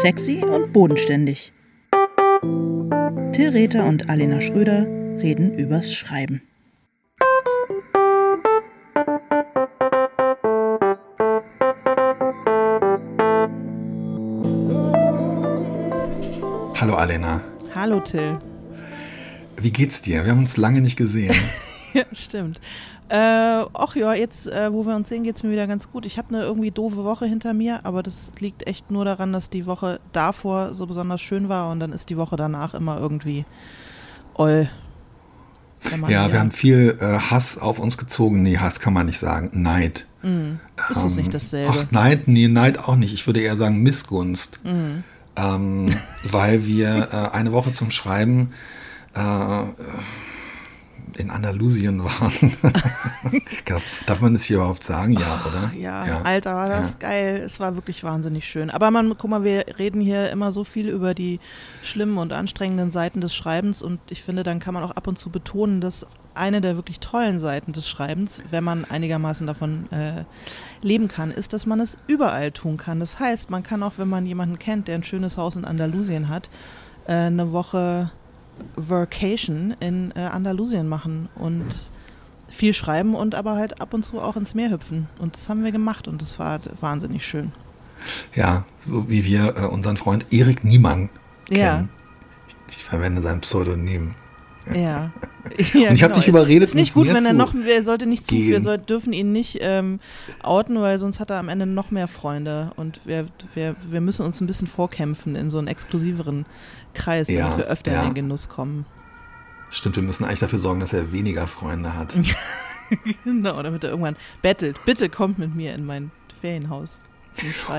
Sexy und bodenständig. Till Rether und Alena Schröder reden übers Schreiben. Hallo Alena. Hallo Till. Wie geht's dir? Wir haben uns lange nicht gesehen. ja, stimmt. Äh, ach ja, jetzt, äh, wo wir uns sehen, geht es mir wieder ganz gut. Ich habe eine irgendwie doofe Woche hinter mir, aber das liegt echt nur daran, dass die Woche davor so besonders schön war und dann ist die Woche danach immer irgendwie oll. Ja, wir haben viel äh, Hass auf uns gezogen. Nee, Hass kann man nicht sagen. Neid. Mhm. Ist ähm, nicht dasselbe? Ach, Neid, nee, Neid auch nicht. Ich würde eher sagen Missgunst. Mhm. Ähm, weil wir äh, eine Woche zum Schreiben äh, in Andalusien waren. Darf man das hier überhaupt sagen? Ja, oder? Ja, ja. Alter, war das ja. geil. Es war wirklich wahnsinnig schön. Aber man, guck mal, wir reden hier immer so viel über die schlimmen und anstrengenden Seiten des Schreibens und ich finde, dann kann man auch ab und zu betonen, dass eine der wirklich tollen Seiten des Schreibens, wenn man einigermaßen davon äh, leben kann, ist, dass man es überall tun kann. Das heißt, man kann auch, wenn man jemanden kennt, der ein schönes Haus in Andalusien hat, äh, eine Woche Vacation in äh, Andalusien machen und viel schreiben und aber halt ab und zu auch ins Meer hüpfen. Und das haben wir gemacht und das war wahnsinnig schön. Ja, so wie wir äh, unseren Freund Erik Niemann kennen. Ja. Ich, ich verwende sein Pseudonym. Ja. ja und ich genau. habe dich überredet, ist nicht gut, wenn er noch, er sollte nicht zu viel, wir dürfen ihn nicht ähm, outen, weil sonst hat er am Ende noch mehr Freunde und wir, wir, wir müssen uns ein bisschen vorkämpfen in so einen exklusiveren Kreis, damit wir öfter ja. in den Genuss kommen. Stimmt, wir müssen eigentlich dafür sorgen, dass er weniger Freunde hat. genau, damit er irgendwann bettelt. Bitte kommt mit mir in mein Ferienhaus.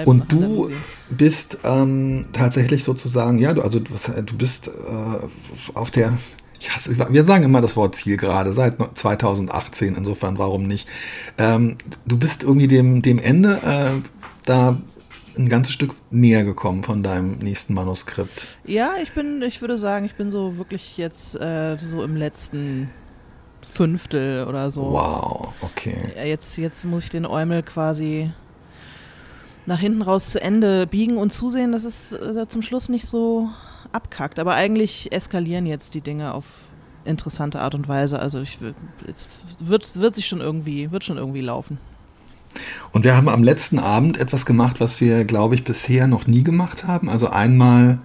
Und du bist ähm, tatsächlich sozusagen, ja, du, also du, du bist äh, auf der, ich hasse, wir sagen immer das Wort Ziel gerade, seit 2018, insofern warum nicht. Ähm, du bist irgendwie dem, dem Ende äh, da ein ganzes Stück näher gekommen von deinem nächsten Manuskript. Ja, ich bin, ich würde sagen, ich bin so wirklich jetzt äh, so im letzten Fünftel oder so. Wow, okay. Jetzt, jetzt muss ich den Eumel quasi nach hinten raus zu Ende biegen und zusehen, dass es äh, zum Schluss nicht so abkackt. Aber eigentlich eskalieren jetzt die Dinge auf interessante Art und Weise. Also ich jetzt wird, wird sich schon irgendwie, wird schon irgendwie laufen. Und wir haben am letzten Abend etwas gemacht, was wir, glaube ich, bisher noch nie gemacht haben. Also einmal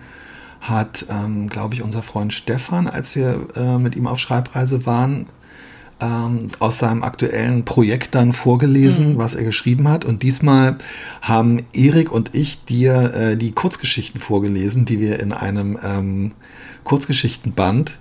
hat, ähm, glaube ich, unser Freund Stefan, als wir äh, mit ihm auf Schreibreise waren, ähm, aus seinem aktuellen Projekt dann vorgelesen, mhm. was er geschrieben hat. Und diesmal haben Erik und ich dir äh, die Kurzgeschichten vorgelesen, die wir in einem ähm, Kurzgeschichtenband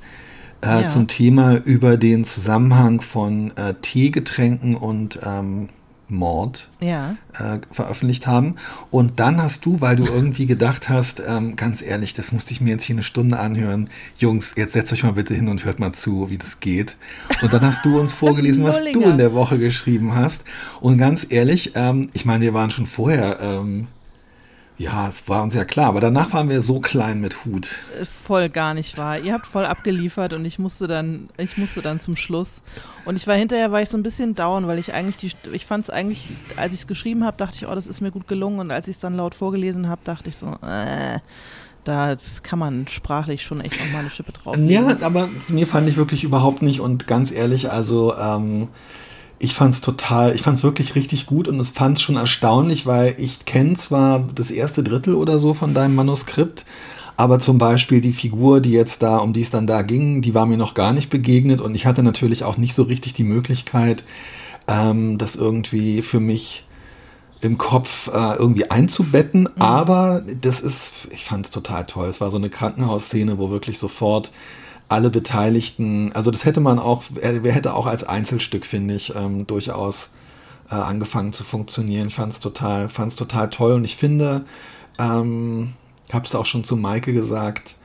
äh, ja. zum Thema über den Zusammenhang von äh, Teegetränken und ähm, Mord ja. äh, veröffentlicht haben. Und dann hast du, weil du irgendwie gedacht hast, ähm, ganz ehrlich, das musste ich mir jetzt hier eine Stunde anhören. Jungs, jetzt setzt euch mal bitte hin und hört mal zu, wie das geht. Und dann hast du uns vorgelesen, was du in der Woche geschrieben hast. Und ganz ehrlich, ähm, ich meine, wir waren schon vorher ähm, ja, es war uns ja klar, aber danach waren wir so klein mit Hut. Äh, voll gar nicht wahr. Ihr habt voll abgeliefert und ich musste dann, ich musste dann zum Schluss. Und ich war hinterher, war ich so ein bisschen down, weil ich eigentlich die, ich fand es eigentlich, als ich es geschrieben habe, dachte ich, oh, das ist mir gut gelungen. Und als ich es dann laut vorgelesen habe, dachte ich so, äh, da kann man sprachlich schon echt nochmal eine Schippe drauf. Ja, aber mir fand ich wirklich überhaupt nicht und ganz ehrlich, also ähm, ich fand es total, ich fand es wirklich richtig gut und es fand es schon erstaunlich, weil ich kenne zwar das erste Drittel oder so von deinem Manuskript, aber zum Beispiel die Figur, die jetzt da, um die es dann da ging, die war mir noch gar nicht begegnet und ich hatte natürlich auch nicht so richtig die Möglichkeit, ähm, das irgendwie für mich im Kopf äh, irgendwie einzubetten, mhm. aber das ist, ich fand es total toll. Es war so eine Krankenhausszene, wo wirklich sofort alle Beteiligten, also das hätte man auch, wer hätte auch als Einzelstück, finde ich, ähm, durchaus äh, angefangen zu funktionieren. Ich fand es total, fand's total toll und ich finde, ähm, habe es auch schon zu Maike gesagt,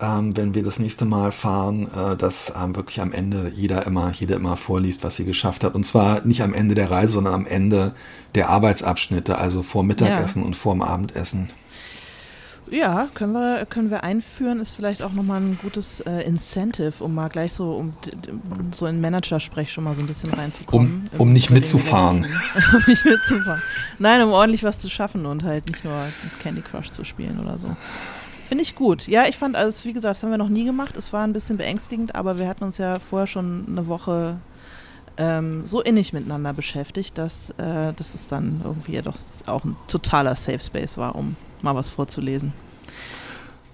ähm, wenn wir das nächste Mal fahren, äh, dass ähm, wirklich am Ende jeder immer, jeder immer vorliest, was sie geschafft hat. Und zwar nicht am Ende der Reise, sondern am Ende der Arbeitsabschnitte, also vor Mittagessen ja. und vor dem Abendessen. Ja, können wir, können wir einführen, ist vielleicht auch nochmal ein gutes äh, Incentive, um mal gleich so, um so in Manager-Sprech schon mal so ein bisschen reinzukommen. Um, um nicht mitzufahren. um nicht mitzufahren. Nein, um ordentlich was zu schaffen und halt nicht nur Candy Crush zu spielen oder so. Finde ich gut. Ja, ich fand, also wie gesagt, das haben wir noch nie gemacht. Es war ein bisschen beängstigend, aber wir hatten uns ja vorher schon eine Woche ähm, so innig miteinander beschäftigt, dass, äh, dass es dann irgendwie ja doch auch ein totaler Safe Space war, um mal was vorzulesen.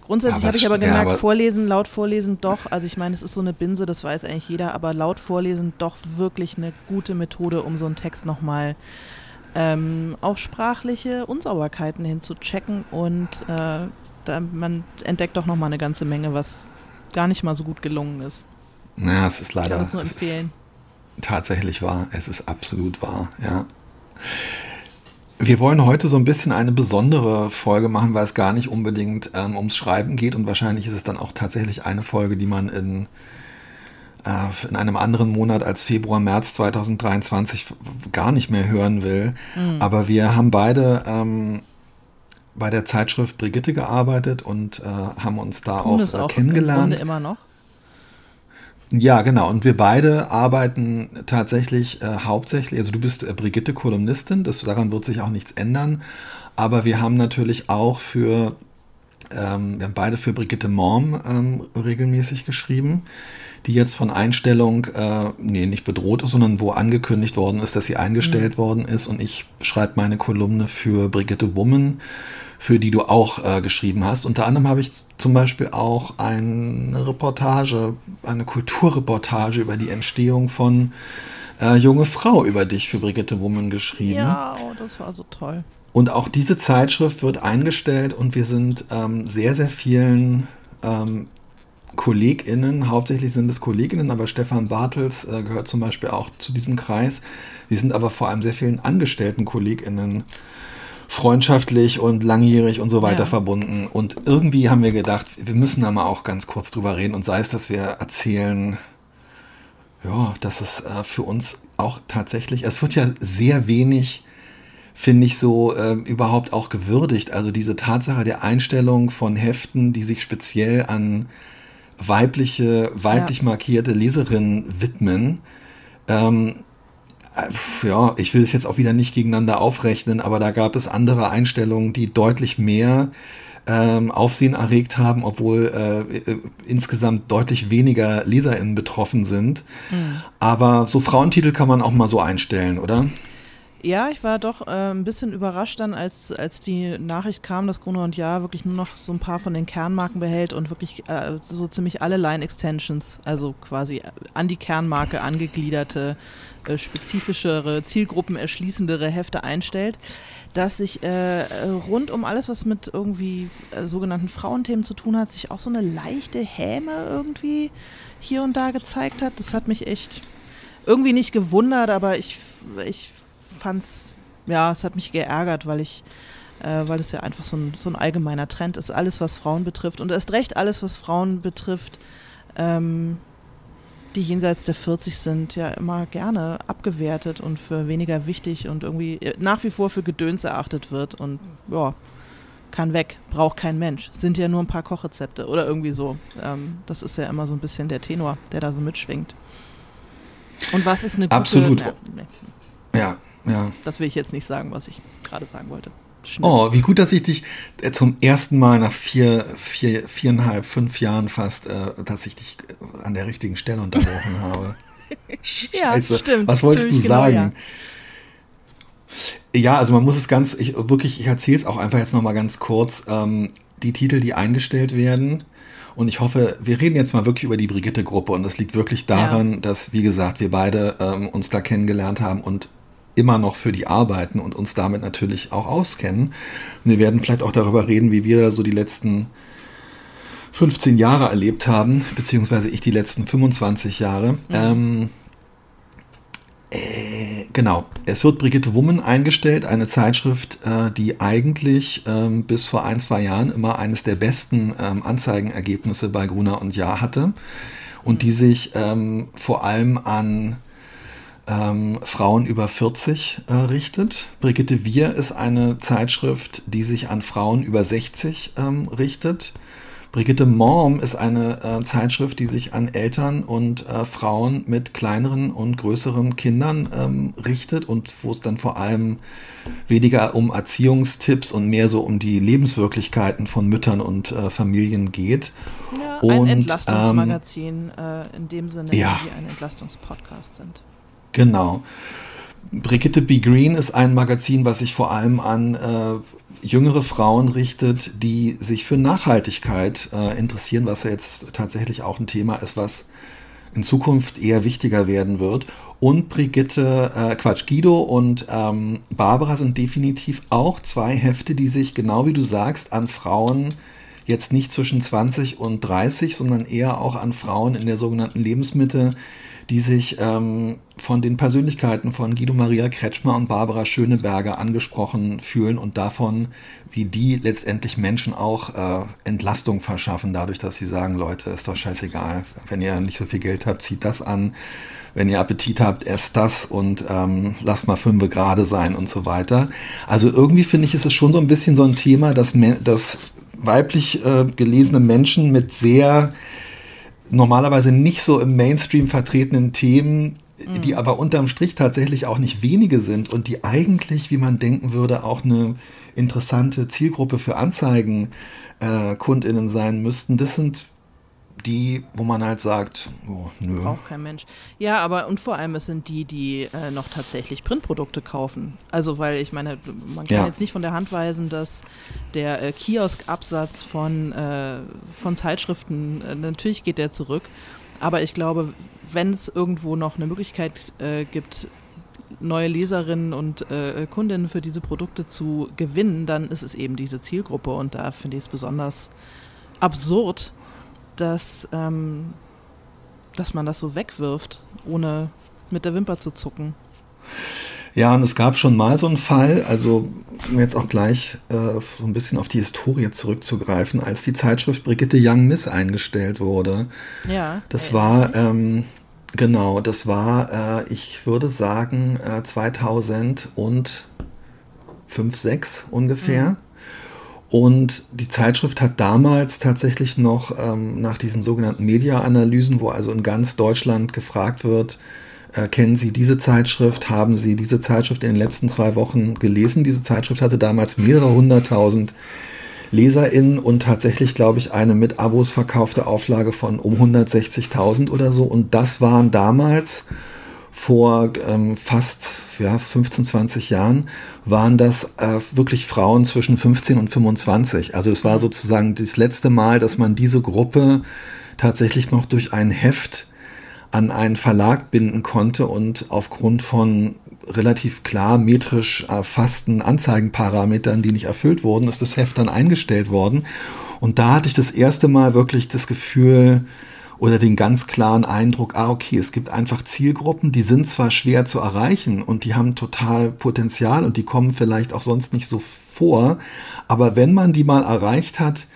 Grundsätzlich habe ich aber gemerkt, ja, aber vorlesen, laut vorlesen doch, also ich meine, es ist so eine Binse, das weiß eigentlich jeder, aber laut vorlesen doch wirklich eine gute Methode, um so einen Text nochmal ähm, auf sprachliche Unsauberkeiten hinzuchecken und äh, da, man entdeckt doch nochmal eine ganze Menge, was gar nicht mal so gut gelungen ist. Ja, es ist leider. Ich kann das nur empfehlen. Tatsächlich wahr, es ist absolut wahr, ja. Wir wollen heute so ein bisschen eine besondere Folge machen, weil es gar nicht unbedingt ähm, ums Schreiben geht und wahrscheinlich ist es dann auch tatsächlich eine Folge, die man in, äh, in einem anderen Monat als Februar, März 2023 gar nicht mehr hören will. Mhm. Aber wir haben beide ähm, bei der Zeitschrift Brigitte gearbeitet und äh, haben uns da auch, äh, auch kennengelernt. Im immer noch. Ja, genau. Und wir beide arbeiten tatsächlich äh, hauptsächlich, also du bist äh, Brigitte Kolumnistin, das, daran wird sich auch nichts ändern. Aber wir haben natürlich auch für, ähm, wir haben beide für Brigitte Morm ähm, regelmäßig geschrieben, die jetzt von Einstellung, äh, nee, nicht bedroht ist, sondern wo angekündigt worden ist, dass sie eingestellt mhm. worden ist. Und ich schreibe meine Kolumne für Brigitte Woman für die du auch äh, geschrieben hast. Unter anderem habe ich zum Beispiel auch eine Reportage, eine Kulturreportage über die Entstehung von äh, Junge Frau über dich für Brigitte Woman geschrieben. Ja, oh, das war so toll. Und auch diese Zeitschrift wird eingestellt und wir sind ähm, sehr, sehr vielen ähm, KollegInnen, hauptsächlich sind es KollegInnen, aber Stefan Bartels äh, gehört zum Beispiel auch zu diesem Kreis. Wir sind aber vor allem sehr vielen angestellten KollegInnen freundschaftlich und langjährig und so weiter ja. verbunden. Und irgendwie haben wir gedacht, wir müssen da mal auch ganz kurz drüber reden und sei es, dass wir erzählen, ja, dass es äh, für uns auch tatsächlich, es wird ja sehr wenig, finde ich, so äh, überhaupt auch gewürdigt. Also diese Tatsache der Einstellung von Heften, die sich speziell an weibliche, weiblich ja. markierte Leserinnen widmen. Ähm, ja, ich will es jetzt auch wieder nicht gegeneinander aufrechnen, aber da gab es andere Einstellungen, die deutlich mehr ähm, Aufsehen erregt haben, obwohl äh, äh, insgesamt deutlich weniger LeserInnen betroffen sind. Mhm. Aber so Frauentitel kann man auch mal so einstellen, oder? Ja, ich war doch äh, ein bisschen überrascht dann, als, als die Nachricht kam, dass Gruner und Ja wirklich nur noch so ein paar von den Kernmarken behält und wirklich äh, so ziemlich alle Line-Extensions, also quasi an die Kernmarke angegliederte äh, spezifischere, Zielgruppen erschließendere Hefte einstellt, dass sich äh, rund um alles, was mit irgendwie äh, sogenannten Frauenthemen zu tun hat, sich auch so eine leichte Häme irgendwie hier und da gezeigt hat. Das hat mich echt irgendwie nicht gewundert, aber ich, ich fand's, ja, es hat mich geärgert, weil ich äh, weil es ja einfach so ein, so ein allgemeiner Trend ist, alles was Frauen betrifft und erst recht alles was Frauen betrifft, ähm, die jenseits der 40 sind, ja immer gerne abgewertet und für weniger wichtig und irgendwie äh, nach wie vor für Gedöns erachtet wird und ja, kann weg, braucht kein Mensch. Sind ja nur ein paar Kochrezepte oder irgendwie so. Ähm, das ist ja immer so ein bisschen der Tenor, der da so mitschwingt. Und was ist eine gute... Absolut. Na, nee. Ja, ja. Das will ich jetzt nicht sagen, was ich gerade sagen wollte. Schnitt. Oh, wie gut, dass ich dich äh, zum ersten Mal nach vier, vier, viereinhalb, fünf Jahren fast, äh, dass ich dich äh, an der richtigen Stelle unterbrochen habe. ja, stimmt. Was wolltest du sagen? Genau, ja. ja. also man muss es ganz, ich wirklich, ich erzähle es auch einfach jetzt nochmal ganz kurz. Ähm, die Titel, die eingestellt werden, und ich hoffe, wir reden jetzt mal wirklich über die Brigitte-Gruppe und das liegt wirklich daran, ja. dass, wie gesagt, wir beide ähm, uns da kennengelernt haben und immer noch für die arbeiten und uns damit natürlich auch auskennen. Und wir werden vielleicht auch darüber reden, wie wir so die letzten 15 Jahre erlebt haben, beziehungsweise ich die letzten 25 Jahre. Mhm. Ähm, äh, genau, es wird Brigitte Woman eingestellt, eine Zeitschrift, äh, die eigentlich ähm, bis vor ein, zwei Jahren immer eines der besten ähm, Anzeigenergebnisse bei Gruner und Jahr hatte und die sich ähm, vor allem an ähm, Frauen über 40 äh, richtet. Brigitte Wir ist eine Zeitschrift, die sich an Frauen über 60 ähm, richtet. Brigitte Mom ist eine äh, Zeitschrift, die sich an Eltern und äh, Frauen mit kleineren und größeren Kindern ähm, richtet und wo es dann vor allem weniger um Erziehungstipps und mehr so um die Lebenswirklichkeiten von Müttern und äh, Familien geht. Ja, ein und, Entlastungsmagazin ähm, äh, in dem Sinne, ja. wie ein Entlastungspodcast sind. Genau. Brigitte B. Green ist ein Magazin, was sich vor allem an äh, jüngere Frauen richtet, die sich für Nachhaltigkeit äh, interessieren, was ja jetzt tatsächlich auch ein Thema ist, was in Zukunft eher wichtiger werden wird. Und Brigitte, äh, Quatsch, Guido und ähm, Barbara sind definitiv auch zwei Hefte, die sich, genau wie du sagst, an Frauen jetzt nicht zwischen 20 und 30, sondern eher auch an Frauen in der sogenannten Lebensmitte, die sich ähm, von den Persönlichkeiten von Guido Maria Kretschmer und Barbara Schöneberger angesprochen fühlen und davon, wie die letztendlich Menschen auch äh, Entlastung verschaffen, dadurch, dass sie sagen, Leute, ist doch scheißegal, wenn ihr nicht so viel Geld habt, zieht das an. Wenn ihr Appetit habt, esst das und ähm, lasst mal fünf gerade sein und so weiter. Also irgendwie finde ich, ist es schon so ein bisschen so ein Thema, dass, dass weiblich äh, gelesene Menschen mit sehr normalerweise nicht so im Mainstream vertretenen Themen, mhm. die aber unterm Strich tatsächlich auch nicht wenige sind und die eigentlich, wie man denken würde, auch eine interessante Zielgruppe für Anzeigenkundinnen äh, sein müssten. Das sind die, wo man halt sagt, oh, nö. Braucht kein Mensch. Ja, aber und vor allem es sind die, die äh, noch tatsächlich Printprodukte kaufen. Also weil ich meine, man kann ja. jetzt nicht von der Hand weisen, dass der äh, Kioskabsatz von, äh, von Zeitschriften, äh, natürlich geht der zurück. Aber ich glaube, wenn es irgendwo noch eine Möglichkeit äh, gibt, neue Leserinnen und äh, Kundinnen für diese Produkte zu gewinnen, dann ist es eben diese Zielgruppe. Und da finde ich es besonders absurd, dass, ähm, dass man das so wegwirft, ohne mit der Wimper zu zucken. Ja, und es gab schon mal so einen Fall, also um jetzt auch gleich äh, so ein bisschen auf die Historie zurückzugreifen, als die Zeitschrift Brigitte Young Miss eingestellt wurde. Ja. Das war, ähm, genau, das war, äh, ich würde sagen, äh, 2005, 6 ungefähr. Mhm. Und die Zeitschrift hat damals tatsächlich noch ähm, nach diesen sogenannten Media-Analysen, wo also in ganz Deutschland gefragt wird, äh, kennen Sie diese Zeitschrift? Haben Sie diese Zeitschrift in den letzten zwei Wochen gelesen? Diese Zeitschrift hatte damals mehrere hunderttausend LeserInnen und tatsächlich, glaube ich, eine mit Abos verkaufte Auflage von um 160.000 oder so. Und das waren damals vor ähm, fast ja, 15, 20 Jahren waren das äh, wirklich Frauen zwischen 15 und 25. Also es war sozusagen das letzte Mal, dass man diese Gruppe tatsächlich noch durch ein Heft an einen Verlag binden konnte und aufgrund von relativ klar metrisch erfassten Anzeigenparametern, die nicht erfüllt wurden, ist das Heft dann eingestellt worden. Und da hatte ich das erste Mal wirklich das Gefühl, oder den ganz klaren Eindruck, ah, okay, es gibt einfach Zielgruppen, die sind zwar schwer zu erreichen und die haben total Potenzial und die kommen vielleicht auch sonst nicht so vor, aber wenn man die mal erreicht hat,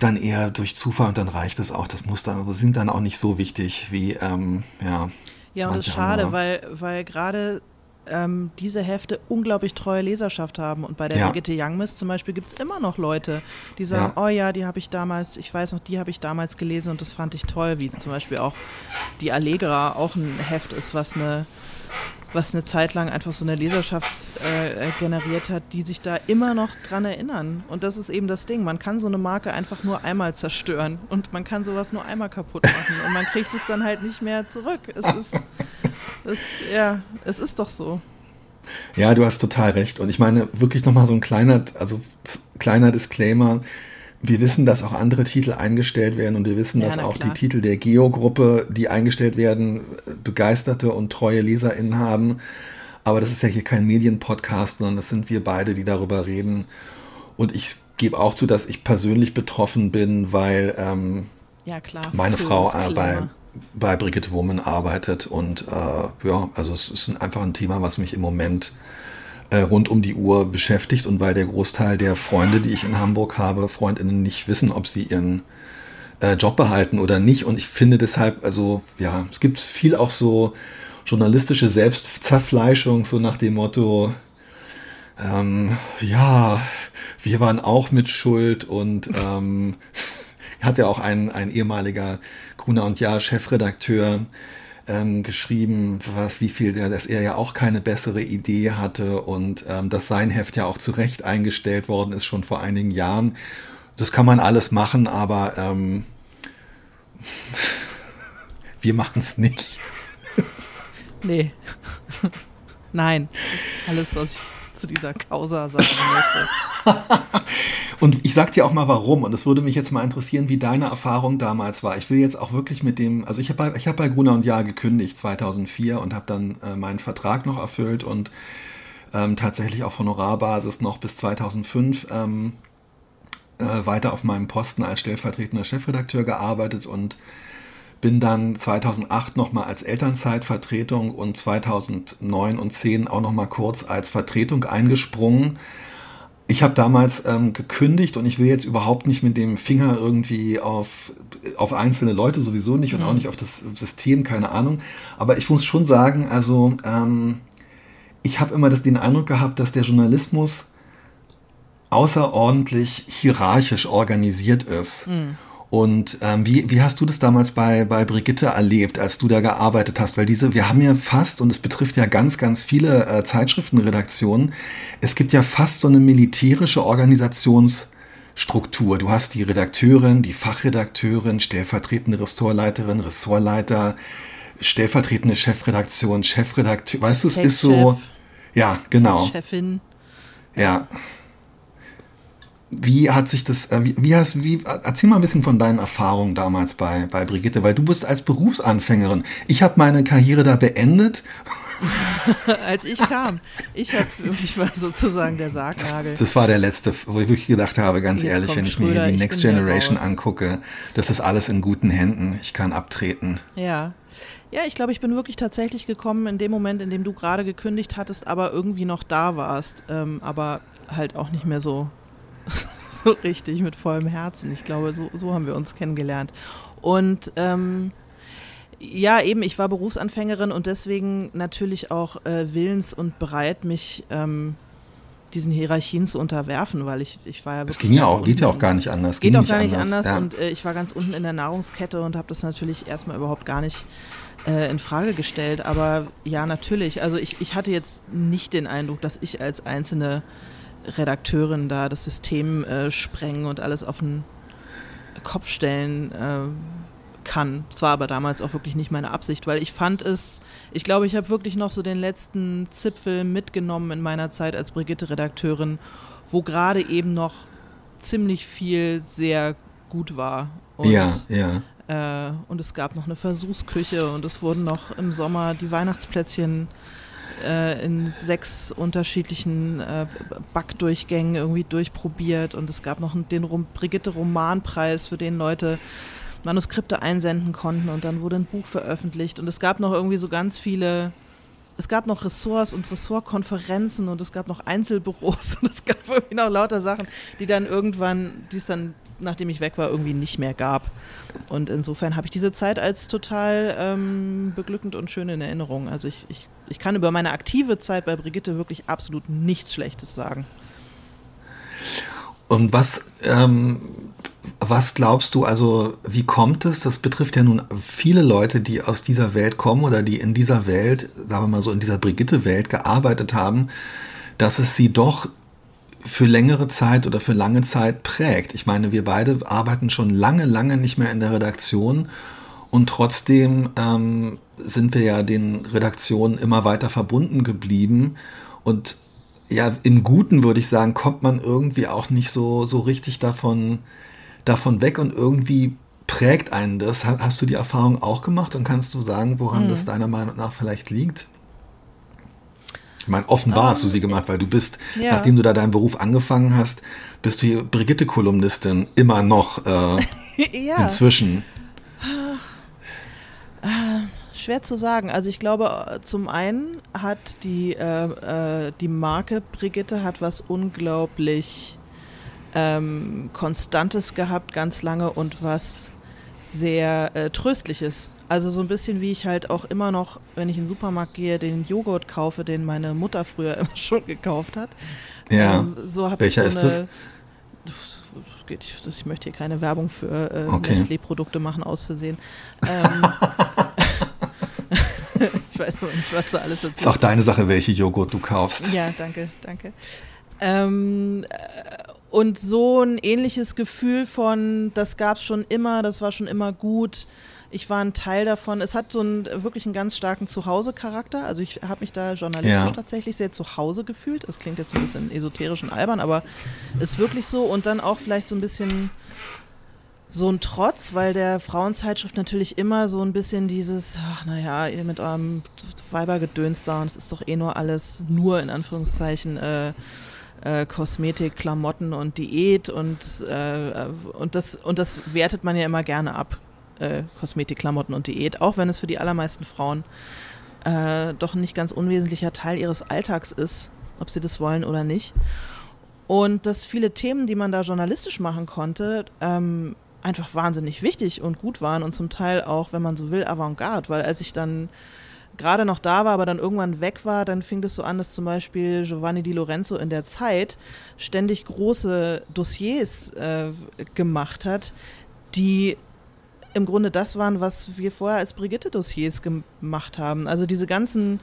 dann eher durch Zufall und dann reicht es auch. Das muss dann, sind dann auch nicht so wichtig wie, ähm, ja. Ja, und das ist schade, weil, weil gerade ähm, diese Hefte unglaublich treue Leserschaft haben. Und bei der ja. Brigitte Youngmiss zum Beispiel gibt es immer noch Leute, die sagen, ja. oh ja, die habe ich damals, ich weiß noch, die habe ich damals gelesen und das fand ich toll, wie zum Beispiel auch die Allegra auch ein Heft ist, was eine was eine Zeit lang einfach so eine Leserschaft äh, generiert hat, die sich da immer noch dran erinnern. Und das ist eben das Ding. Man kann so eine Marke einfach nur einmal zerstören und man kann sowas nur einmal kaputt machen und man kriegt es dann halt nicht mehr zurück. Es ist, es, ja, es ist doch so. Ja, du hast total recht. Und ich meine, wirklich nochmal so ein kleiner, also kleiner Disclaimer. Wir wissen, dass auch andere Titel eingestellt werden und wir wissen, ja, dass auch klar. die Titel der Geo-Gruppe, die eingestellt werden, begeisterte und treue LeserInnen haben. Aber das ist ja hier kein Medienpodcast, sondern das sind wir beide, die darüber reden. Und ich gebe auch zu, dass ich persönlich betroffen bin, weil ähm, ja, klar, meine Frau bei, bei Brigitte Woman arbeitet. Und äh, ja, also es ist einfach ein Thema, was mich im Moment äh, rund um die Uhr beschäftigt. Und weil der Großteil der Freunde, die ich in Hamburg habe, Freundinnen nicht wissen, ob sie ihren äh, Job behalten oder nicht. Und ich finde deshalb, also ja, es gibt viel auch so journalistische Selbstzerfleischung, so nach dem Motto, ähm, ja, wir waren auch mit Schuld und ähm, hat ja auch ein, ein ehemaliger Gruner und Jahr Chefredakteur ähm, geschrieben, was, wie viel, dass er ja auch keine bessere Idee hatte und ähm, dass sein Heft ja auch zu Recht eingestellt worden ist, schon vor einigen Jahren. Das kann man alles machen, aber ähm, wir machen es nicht. Nee. Nein. alles, was ich zu dieser Causa sagen möchte. Und ich sag dir auch mal warum. Und es würde mich jetzt mal interessieren, wie deine Erfahrung damals war. Ich will jetzt auch wirklich mit dem, also ich habe bei, ich hab bei Gruner und Jahr gekündigt 2004 und habe dann äh, meinen Vertrag noch erfüllt und ähm, tatsächlich auf Honorarbasis noch bis 2005 ähm, äh, weiter auf meinem Posten als stellvertretender Chefredakteur gearbeitet und bin dann 2008 nochmal als Elternzeitvertretung und 2009 und 10 auch nochmal kurz als Vertretung eingesprungen ich habe damals ähm, gekündigt und ich will jetzt überhaupt nicht mit dem Finger irgendwie auf, auf einzelne Leute sowieso nicht und mhm. auch nicht auf das System, keine Ahnung. Aber ich muss schon sagen, also ähm, ich habe immer das, den Eindruck gehabt, dass der Journalismus außerordentlich hierarchisch organisiert ist. Mhm. Und ähm, wie, wie hast du das damals bei, bei Brigitte erlebt, als du da gearbeitet hast? Weil diese, wir haben ja fast, und es betrifft ja ganz, ganz viele äh, Zeitschriftenredaktionen, es gibt ja fast so eine militärische Organisationsstruktur. Du hast die Redakteurin, die Fachredakteurin, stellvertretende Ressortleiterin, Ressortleiter, stellvertretende Chefredaktion, Chefredakteur. Weißt du, es ist so. Ja, genau. Chefin. Ja. Wie hat sich das, äh, wie, wie hast, wie, erzähl mal ein bisschen von deinen Erfahrungen damals bei, bei Brigitte, weil du bist als Berufsanfängerin. Ich habe meine Karriere da beendet. als ich kam. Ich habe ich war sozusagen der Sargnagel. Das, das, war der letzte, wo ich wirklich gedacht habe, ganz Jetzt ehrlich, wenn ich Schröder, mir hier die Next Generation angucke, das ist alles in guten Händen. Ich kann abtreten. Ja. Ja, ich glaube, ich bin wirklich tatsächlich gekommen in dem Moment, in dem du gerade gekündigt hattest, aber irgendwie noch da warst. Ähm, aber halt auch nicht mehr so so richtig mit vollem Herzen. Ich glaube, so, so haben wir uns kennengelernt. Und ähm, ja, eben, ich war Berufsanfängerin und deswegen natürlich auch äh, willens und bereit, mich ähm, diesen Hierarchien zu unterwerfen, weil ich, ich war ja. Es ging ja auch, geht ja auch gar nicht anders. Geht auch gar nicht anders, anders ja. und äh, ich war ganz unten in der Nahrungskette und habe das natürlich erstmal überhaupt gar nicht äh, in Frage gestellt. Aber ja, natürlich. Also ich, ich hatte jetzt nicht den Eindruck, dass ich als einzelne Redakteurin da das System äh, sprengen und alles auf den Kopf stellen äh, kann. Das war aber damals auch wirklich nicht meine Absicht, weil ich fand es, ich glaube, ich habe wirklich noch so den letzten Zipfel mitgenommen in meiner Zeit als Brigitte-Redakteurin, wo gerade eben noch ziemlich viel sehr gut war. Und, ja, ja. Äh, und es gab noch eine Versuchsküche und es wurden noch im Sommer die Weihnachtsplätzchen äh, in sechs unterschiedlichen äh, Backdurchgängen irgendwie durchprobiert und es gab noch den Rom Brigitte Romanpreis, für den Leute Manuskripte einsenden konnten und dann wurde ein Buch veröffentlicht und es gab noch irgendwie so ganz viele es gab noch Ressorts und Ressortkonferenzen und es gab noch Einzelbüros und es gab irgendwie noch lauter Sachen, die dann irgendwann, die es dann nachdem ich weg war, irgendwie nicht mehr gab. Und insofern habe ich diese Zeit als total ähm, beglückend und schön in Erinnerung. Also ich, ich, ich kann über meine aktive Zeit bei Brigitte wirklich absolut nichts Schlechtes sagen. Und was, ähm, was glaubst du, also wie kommt es, das betrifft ja nun viele Leute, die aus dieser Welt kommen oder die in dieser Welt, sagen wir mal so, in dieser Brigitte-Welt gearbeitet haben, dass es sie doch für längere Zeit oder für lange Zeit prägt. Ich meine, wir beide arbeiten schon lange, lange nicht mehr in der Redaktion und trotzdem ähm, sind wir ja den Redaktionen immer weiter verbunden geblieben und ja, im Guten würde ich sagen, kommt man irgendwie auch nicht so, so richtig davon, davon weg und irgendwie prägt einen das. Hast du die Erfahrung auch gemacht und kannst du sagen, woran mhm. das deiner Meinung nach vielleicht liegt? Ich meine, offenbar hast du sie gemacht, weil du bist, ja. nachdem du da deinen Beruf angefangen hast, bist du hier Brigitte-Kolumnistin immer noch äh, ja. inzwischen. Äh, schwer zu sagen. Also ich glaube, zum einen hat die, äh, äh, die Marke Brigitte hat was unglaublich ähm, Konstantes gehabt, ganz lange und was sehr äh, Tröstliches. Also so ein bisschen wie ich halt auch immer noch, wenn ich in den Supermarkt gehe, den Joghurt kaufe, den meine Mutter früher immer schon gekauft hat. Ja. Ähm, so Welcher ich so ist das? Ich, ich möchte hier keine Werbung für äh, okay. Nestlé-Produkte machen, aus Versehen. Ähm, ich weiß noch nicht, was da alles dazu Ist auch deine Sache, welche Joghurt du kaufst. Ja, danke, danke. Ähm, äh, und so ein ähnliches Gefühl von, das gab es schon immer, das war schon immer gut. Ich war ein Teil davon. Es hat so einen wirklich einen ganz starken Zuhause-Charakter. Also ich habe mich da journalistisch ja. tatsächlich sehr zu Hause gefühlt. Das klingt jetzt ein bisschen esoterisch und albern, aber ist wirklich so. Und dann auch vielleicht so ein bisschen so ein Trotz, weil der Frauenzeitschrift natürlich immer so ein bisschen dieses, ach naja, ihr mit eurem Weibergedöns da und es ist doch eh nur alles nur in Anführungszeichen äh, äh, Kosmetik, Klamotten und Diät und, äh, und, das, und das wertet man ja immer gerne ab, äh, Kosmetik, Klamotten und Diät, auch wenn es für die allermeisten Frauen äh, doch ein nicht ganz unwesentlicher Teil ihres Alltags ist, ob sie das wollen oder nicht. Und dass viele Themen, die man da journalistisch machen konnte, ähm, einfach wahnsinnig wichtig und gut waren und zum Teil auch, wenn man so will, Avantgarde, weil als ich dann gerade noch da war, aber dann irgendwann weg war, dann fing es so an, dass zum Beispiel Giovanni Di Lorenzo in der Zeit ständig große Dossiers äh, gemacht hat, die im Grunde das waren, was wir vorher als Brigitte-Dossiers gemacht haben. Also diese ganzen,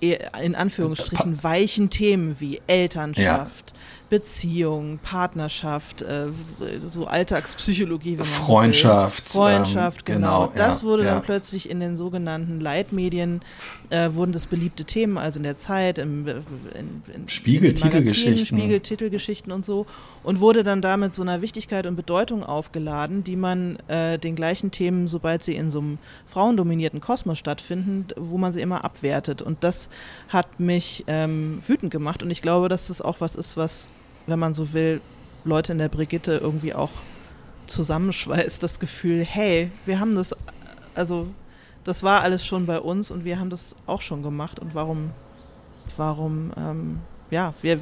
eh, in Anführungsstrichen, weichen Themen wie Elternschaft, ja. Beziehung, Partnerschaft, äh, so Alltagspsychologie, Freundschaft, so Freundschaft, ähm, genau. genau. Das ja, wurde ja. dann plötzlich in den sogenannten Leitmedien äh, wurden das beliebte Themen, also in der Zeit, im in, in, Spiegel-Titelgeschichten, Spiegel-Titelgeschichten und so, und wurde dann damit so einer Wichtigkeit und Bedeutung aufgeladen, die man äh, den gleichen Themen, sobald sie in so einem frauendominierten Kosmos stattfinden, wo man sie immer abwertet. Und das hat mich ähm, wütend gemacht. Und ich glaube, dass das auch was ist, was wenn man so will, Leute in der Brigitte irgendwie auch zusammenschweißt, das Gefühl, hey, wir haben das, also das war alles schon bei uns und wir haben das auch schon gemacht und warum, warum, ähm, ja, wir,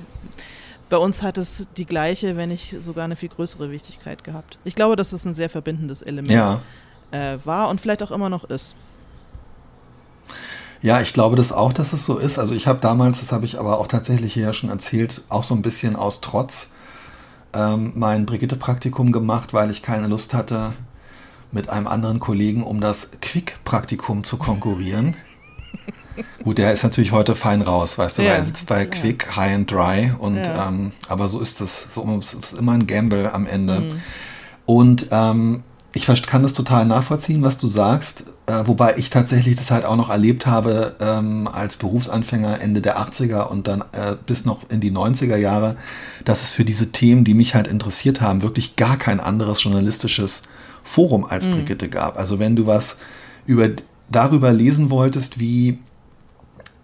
bei uns hat es die gleiche, wenn nicht sogar eine viel größere Wichtigkeit gehabt. Ich glaube, dass es ein sehr verbindendes Element ja. äh, war und vielleicht auch immer noch ist. Ja, ich glaube das auch, dass es so ist. Also ich habe damals, das habe ich aber auch tatsächlich hier ja schon erzählt, auch so ein bisschen aus Trotz ähm, mein Brigitte-Praktikum gemacht, weil ich keine Lust hatte, mit einem anderen Kollegen um das Quick-Praktikum zu konkurrieren. Gut, der ist natürlich heute fein raus, weißt du, ja. weil er sitzt bei Quick, ja. High and Dry und ja. ähm, aber so ist es. So, es ist immer ein Gamble am Ende. Mhm. Und ähm, ich kann das total nachvollziehen, was du sagst, äh, wobei ich tatsächlich das halt auch noch erlebt habe ähm, als Berufsanfänger Ende der 80er und dann äh, bis noch in die 90er Jahre, dass es für diese Themen, die mich halt interessiert haben, wirklich gar kein anderes journalistisches Forum als mhm. Brigitte gab. Also wenn du was über, darüber lesen wolltest, wie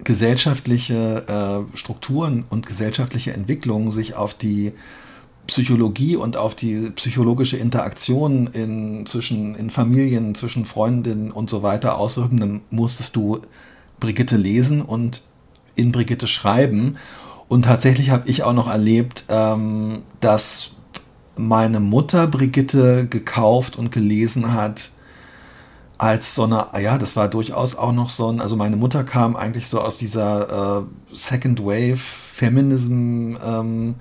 gesellschaftliche äh, Strukturen und gesellschaftliche Entwicklungen sich auf die Psychologie und auf die psychologische Interaktion in, zwischen, in Familien, zwischen Freundinnen und so weiter auswirken, dann musstest du Brigitte lesen und in Brigitte schreiben. Und tatsächlich habe ich auch noch erlebt, ähm, dass meine Mutter Brigitte gekauft und gelesen hat als so eine, ja, das war durchaus auch noch so ein, also meine Mutter kam eigentlich so aus dieser äh, Second Wave Feminism ähm,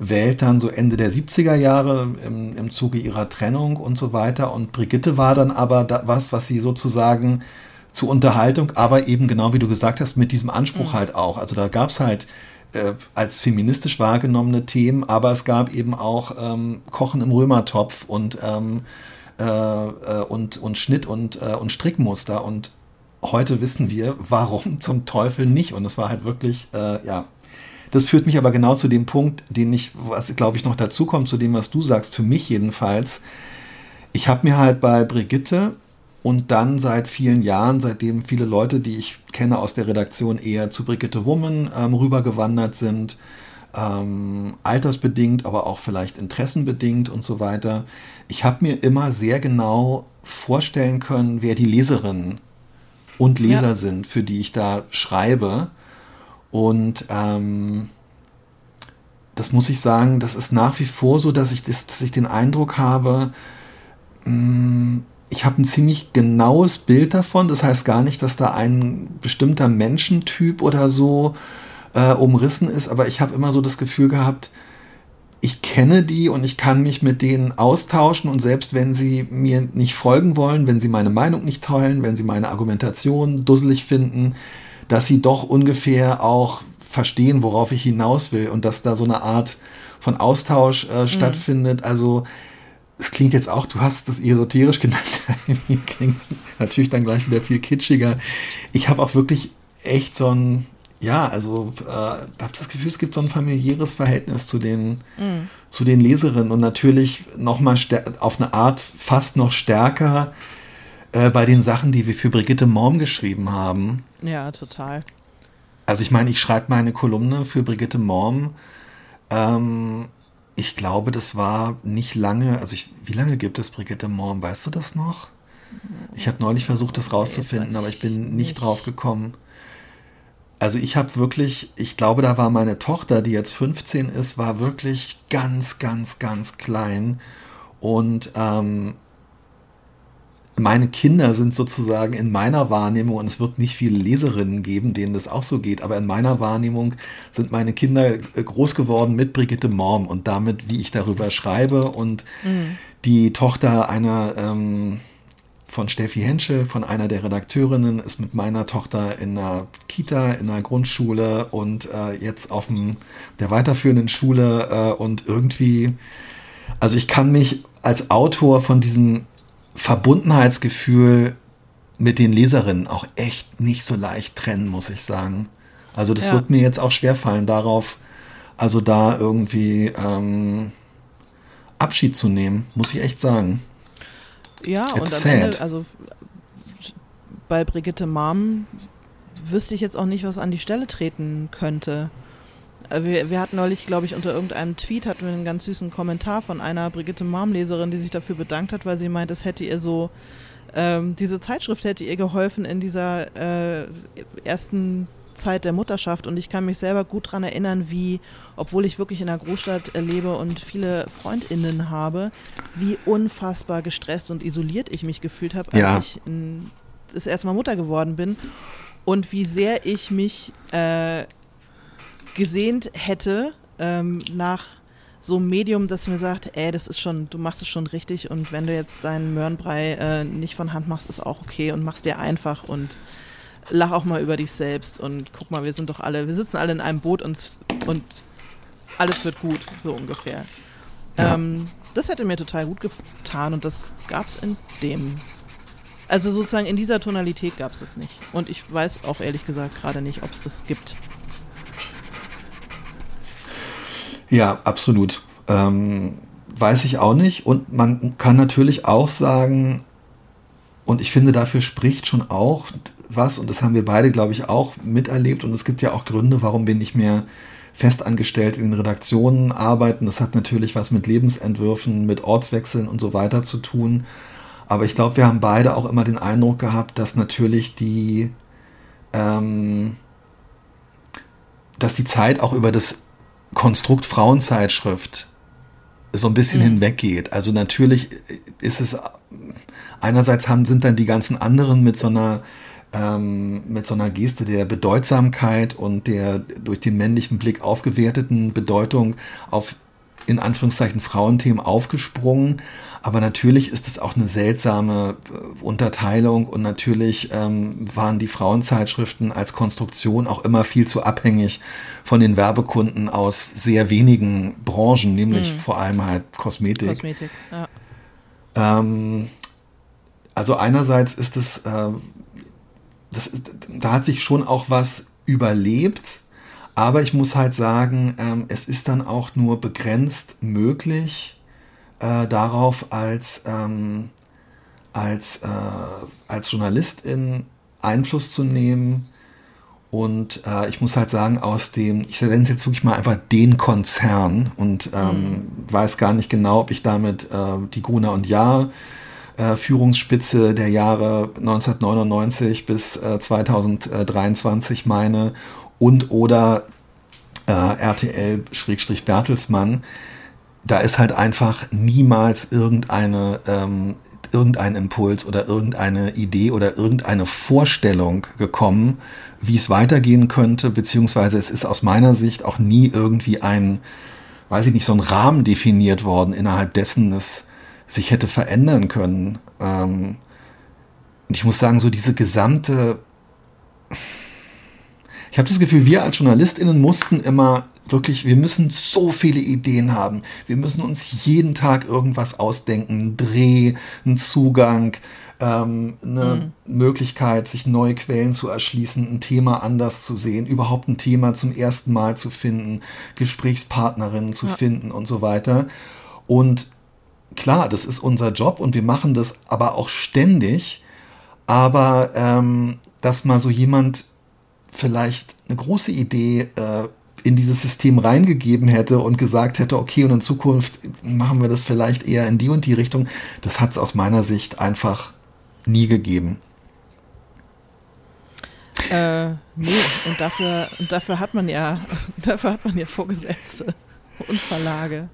Welt dann so Ende der 70er Jahre im, im Zuge ihrer Trennung und so weiter. Und Brigitte war dann aber da, was, was sie sozusagen zur Unterhaltung, aber eben genau wie du gesagt hast, mit diesem Anspruch mhm. halt auch. Also da gab es halt äh, als feministisch wahrgenommene Themen, aber es gab eben auch ähm, Kochen im Römertopf und, ähm, äh, äh, und, und Schnitt und, äh, und Strickmuster. Und heute wissen wir, warum zum Teufel nicht. Und es war halt wirklich, äh, ja, das führt mich aber genau zu dem Punkt, den ich, was glaube ich noch dazu kommt, zu dem, was du sagst, für mich jedenfalls. Ich habe mir halt bei Brigitte und dann seit vielen Jahren, seitdem viele Leute, die ich kenne aus der Redaktion, eher zu Brigitte Woman ähm, rübergewandert sind, ähm, altersbedingt, aber auch vielleicht interessenbedingt und so weiter. Ich habe mir immer sehr genau vorstellen können, wer die Leserinnen und Leser ja. sind, für die ich da schreibe. Und ähm, das muss ich sagen, das ist nach wie vor so, dass ich, das, dass ich den Eindruck habe, mh, mm, ich habe ein ziemlich genaues Bild davon. Das heißt gar nicht, dass da ein bestimmter Menschentyp oder so äh, umrissen ist, aber ich habe immer so das Gefühl gehabt, ich kenne die und ich kann mich mit denen austauschen und selbst wenn sie mir nicht folgen wollen, wenn sie meine Meinung nicht teilen, wenn sie meine Argumentation dusselig finden, dass sie doch ungefähr auch verstehen, worauf ich hinaus will und dass da so eine Art von Austausch äh, mhm. stattfindet. Also es klingt jetzt auch, du hast das esoterisch genannt, klingt natürlich dann gleich wieder viel kitschiger. Ich habe auch wirklich echt so ein ja, also äh, habe das Gefühl, es gibt so ein familiäres Verhältnis zu den, mm. zu den Leserinnen und natürlich nochmal auf eine Art fast noch stärker äh, bei den Sachen, die wir für Brigitte Morm geschrieben haben. Ja, total. Also ich meine, ich schreibe meine Kolumne für Brigitte Morm. Ähm, ich glaube, das war nicht lange, also ich, wie lange gibt es Brigitte Morm? Weißt du das noch? Ich habe neulich versucht, das rauszufinden, aber ich bin nicht, drauf gekommen. Also ich habe wirklich, ich glaube, da war meine Tochter, die jetzt 15 ist, war wirklich ganz, ganz, ganz klein. Und ähm, meine Kinder sind sozusagen in meiner Wahrnehmung, und es wird nicht viele Leserinnen geben, denen das auch so geht, aber in meiner Wahrnehmung sind meine Kinder äh, groß geworden mit Brigitte Morm und damit, wie ich darüber schreibe. Und mhm. die Tochter einer ähm, von Steffi Henschel, von einer der Redakteurinnen, ist mit meiner Tochter in einer Kita, in einer Grundschule und äh, jetzt auf dem, der weiterführenden Schule äh, und irgendwie, also ich kann mich als Autor von diesem Verbundenheitsgefühl mit den Leserinnen auch echt nicht so leicht trennen, muss ich sagen. Also das ja. wird mir jetzt auch schwerfallen, darauf, also da irgendwie ähm, Abschied zu nehmen, muss ich echt sagen. Ja, It's und am sad. Ende, also bei Brigitte Mom wüsste ich jetzt auch nicht, was an die Stelle treten könnte. Äh, wir, wir hatten neulich, glaube ich, unter irgendeinem Tweet hatten wir einen ganz süßen Kommentar von einer Brigitte Mom-Leserin, die sich dafür bedankt hat, weil sie meint, es hätte ihr so, ähm, diese Zeitschrift hätte ihr geholfen in dieser äh, ersten Zeit der Mutterschaft und ich kann mich selber gut daran erinnern, wie, obwohl ich wirklich in einer Großstadt lebe und viele FreundInnen habe, wie unfassbar gestresst und isoliert ich mich gefühlt habe, als ja. ich in, das erste Mal Mutter geworden bin und wie sehr ich mich äh, gesehnt hätte ähm, nach so einem Medium, das mir sagt, ey, das ist schon, du machst es schon richtig und wenn du jetzt deinen Möhrenbrei äh, nicht von Hand machst, ist auch okay und machst dir einfach und lach auch mal über dich selbst und guck mal, wir sind doch alle, wir sitzen alle in einem Boot und, und alles wird gut, so ungefähr. Ja. Ähm, das hätte mir total gut getan und das gab es in dem. Also sozusagen in dieser Tonalität gab es es nicht. Und ich weiß auch ehrlich gesagt gerade nicht, ob es das gibt. Ja, absolut. Ähm, weiß ich auch nicht. Und man kann natürlich auch sagen, und ich finde, dafür spricht schon auch was, und das haben wir beide, glaube ich, auch miterlebt. Und es gibt ja auch Gründe, warum wir nicht mehr festangestellt in Redaktionen arbeiten. Das hat natürlich was mit Lebensentwürfen, mit Ortswechseln und so weiter zu tun. Aber ich glaube, wir haben beide auch immer den Eindruck gehabt, dass natürlich die, ähm, dass die Zeit auch über das Konstrukt Frauenzeitschrift so ein bisschen mhm. hinweggeht. Also natürlich ist es einerseits haben sind dann die ganzen anderen mit so einer ähm, mit so einer Geste der Bedeutsamkeit und der durch den männlichen Blick aufgewerteten Bedeutung auf in Anführungszeichen Frauenthemen aufgesprungen. Aber natürlich ist es auch eine seltsame äh, Unterteilung und natürlich ähm, waren die Frauenzeitschriften als Konstruktion auch immer viel zu abhängig von den Werbekunden aus sehr wenigen Branchen, nämlich mhm. vor allem halt Kosmetik. Kosmetik, ja. Ähm, also einerseits ist es äh, das, da hat sich schon auch was überlebt. Aber ich muss halt sagen, ähm, es ist dann auch nur begrenzt möglich, äh, darauf als, ähm, als, äh, als Journalistin Einfluss zu nehmen. Und äh, ich muss halt sagen, aus dem, ich nenne es jetzt wirklich mal einfach den Konzern und ähm, mhm. weiß gar nicht genau, ob ich damit äh, die Gruner und Jahr äh, Führungsspitze der Jahre 1999 bis äh, 2023 meine und oder äh, RTL-Bertelsmann, da ist halt einfach niemals irgendeine ähm, irgendein Impuls oder irgendeine Idee oder irgendeine Vorstellung gekommen, wie es weitergehen könnte, beziehungsweise es ist aus meiner Sicht auch nie irgendwie ein, weiß ich nicht, so ein Rahmen definiert worden, innerhalb dessen es sich hätte verändern können. Ähm, und ich muss sagen, so diese gesamte, ich habe das Gefühl, wir als JournalistInnen mussten immer wirklich, wir müssen so viele Ideen haben. Wir müssen uns jeden Tag irgendwas ausdenken, einen Dreh, einen Zugang, ähm, eine mhm. Möglichkeit, sich neue Quellen zu erschließen, ein Thema anders zu sehen, überhaupt ein Thema zum ersten Mal zu finden, Gesprächspartnerinnen zu ja. finden und so weiter. Und klar, das ist unser Job und wir machen das aber auch ständig. Aber ähm, dass mal so jemand vielleicht eine große Idee äh, in dieses System reingegeben hätte und gesagt hätte, okay, und in Zukunft machen wir das vielleicht eher in die und die Richtung, das hat es aus meiner Sicht einfach nie gegeben. Äh, nee, und dafür, und dafür hat man ja, dafür hat man ja Vorgesetzte und Verlage.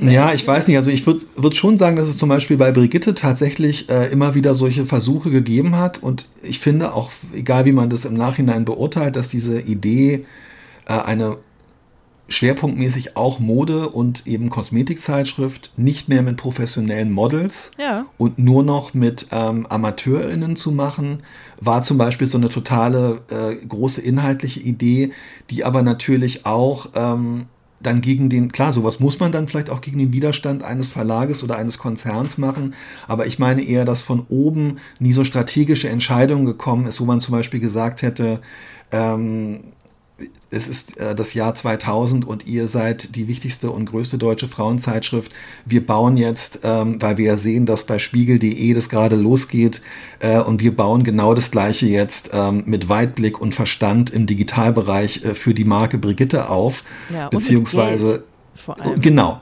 Ja, ich weiß nicht. Also ich würde würd schon sagen, dass es zum Beispiel bei Brigitte tatsächlich äh, immer wieder solche Versuche gegeben hat. Und ich finde auch, egal wie man das im Nachhinein beurteilt, dass diese Idee, äh, eine schwerpunktmäßig auch Mode und eben Kosmetikzeitschrift, nicht mehr mit professionellen Models ja. und nur noch mit ähm, AmateurInnen zu machen, war zum Beispiel so eine totale äh, große inhaltliche Idee, die aber natürlich auch ähm, dann gegen den, klar, sowas muss man dann vielleicht auch gegen den Widerstand eines Verlages oder eines Konzerns machen, aber ich meine eher, dass von oben nie so strategische Entscheidungen gekommen ist, wo man zum Beispiel gesagt hätte, ähm, es ist äh, das Jahr 2000 und ihr seid die wichtigste und größte deutsche Frauenzeitschrift. Wir bauen jetzt, ähm, weil wir sehen, dass bei spiegel.de das gerade losgeht äh, und wir bauen genau das gleiche jetzt ähm, mit Weitblick und Verstand im Digitalbereich äh, für die Marke Brigitte auf. Ja, beziehungsweise, genau.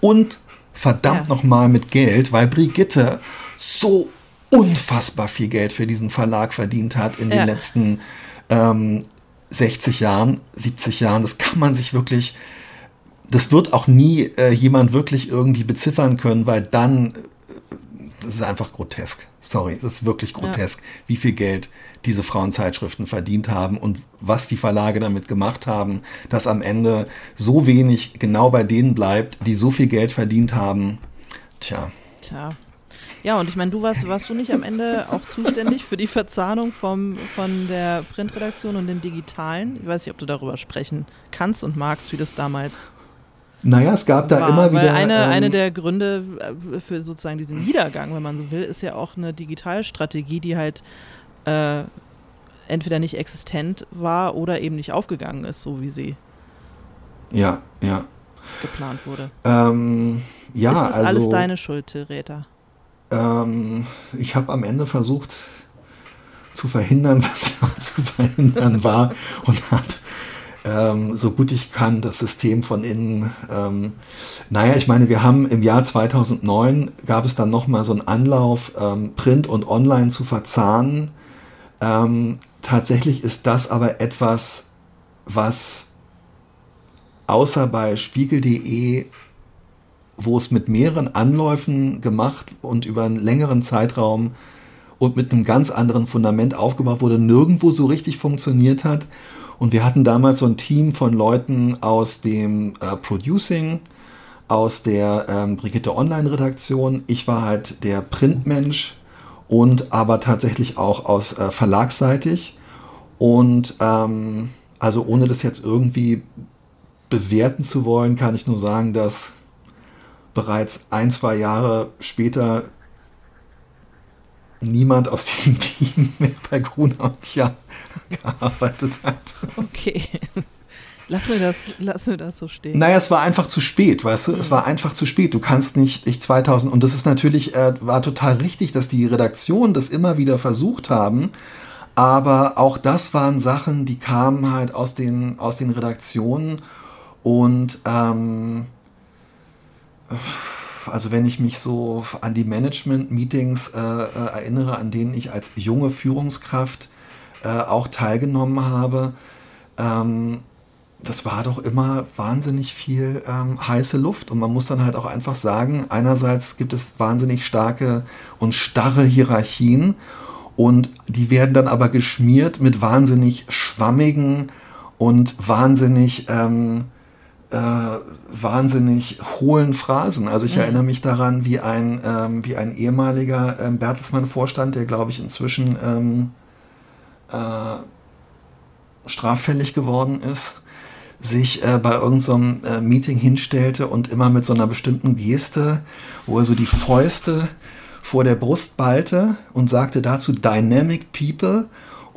Und verdammt ja. nochmal mit Geld, weil Brigitte so unfassbar viel Geld für diesen Verlag verdient hat in ja. den letzten ähm, 60 Jahren, 70 Jahren, das kann man sich wirklich, das wird auch nie äh, jemand wirklich irgendwie beziffern können, weil dann, äh, das ist einfach grotesk. Sorry, das ist wirklich grotesk, ja. wie viel Geld diese Frauenzeitschriften verdient haben und was die Verlage damit gemacht haben, dass am Ende so wenig genau bei denen bleibt, die so viel Geld verdient haben. Tja. Tja, ja, und ich meine, du warst, warst du nicht am Ende auch zuständig für die Verzahnung vom, von der Printredaktion und dem Digitalen? Ich weiß nicht, ob du darüber sprechen kannst und magst, wie das damals naja, es gab da war, immer wieder. Weil eine, ähm, eine der Gründe äh, für sozusagen diesen Niedergang, wenn man so will, ist ja auch eine Digitalstrategie, die halt äh, entweder nicht existent war oder eben nicht aufgegangen ist, so wie sie ja, ja. geplant wurde. Ähm, ja, ist das also, alles deine Schuld, Theresa? Ähm, ich habe am Ende versucht zu verhindern, was zu verhindern war und habe ähm, so gut ich kann das System von innen. Ähm, naja, ich meine, wir haben im Jahr 2009 gab es dann nochmal so einen Anlauf, ähm, Print und Online zu verzahnen. Ähm, tatsächlich ist das aber etwas, was außer bei spiegel.de wo es mit mehreren Anläufen gemacht und über einen längeren Zeitraum und mit einem ganz anderen Fundament aufgebaut wurde, nirgendwo so richtig funktioniert hat. Und wir hatten damals so ein Team von Leuten aus dem äh, Producing, aus der ähm, Brigitte Online-Redaktion. Ich war halt der Printmensch und aber tatsächlich auch aus äh, verlagsseitig. Und ähm, also ohne das jetzt irgendwie bewerten zu wollen, kann ich nur sagen, dass bereits ein, zwei Jahre später niemand aus diesem Team mehr bei Gruner und Ja gearbeitet hat. Okay. Lass mir, das, lass mir das so stehen. Naja, es war einfach zu spät, weißt du? Mhm. Es war einfach zu spät. Du kannst nicht, ich 2000, und das ist natürlich, äh, war total richtig, dass die Redaktionen das immer wieder versucht haben. Aber auch das waren Sachen, die kamen halt aus den, aus den Redaktionen. Und ähm, also wenn ich mich so an die Management-Meetings äh, äh, erinnere, an denen ich als junge Führungskraft äh, auch teilgenommen habe, ähm, das war doch immer wahnsinnig viel ähm, heiße Luft. Und man muss dann halt auch einfach sagen, einerseits gibt es wahnsinnig starke und starre Hierarchien und die werden dann aber geschmiert mit wahnsinnig schwammigen und wahnsinnig, ähm, äh, wahnsinnig hohlen Phrasen. Also ich mhm. erinnere mich daran, wie ein, ähm, wie ein ehemaliger ähm, Bertelsmann-Vorstand, der glaube ich inzwischen ähm, äh, straffällig geworden ist, sich äh, bei irgendeinem so äh, Meeting hinstellte und immer mit so einer bestimmten Geste, wo er so die Fäuste vor der Brust ballte und sagte dazu Dynamic People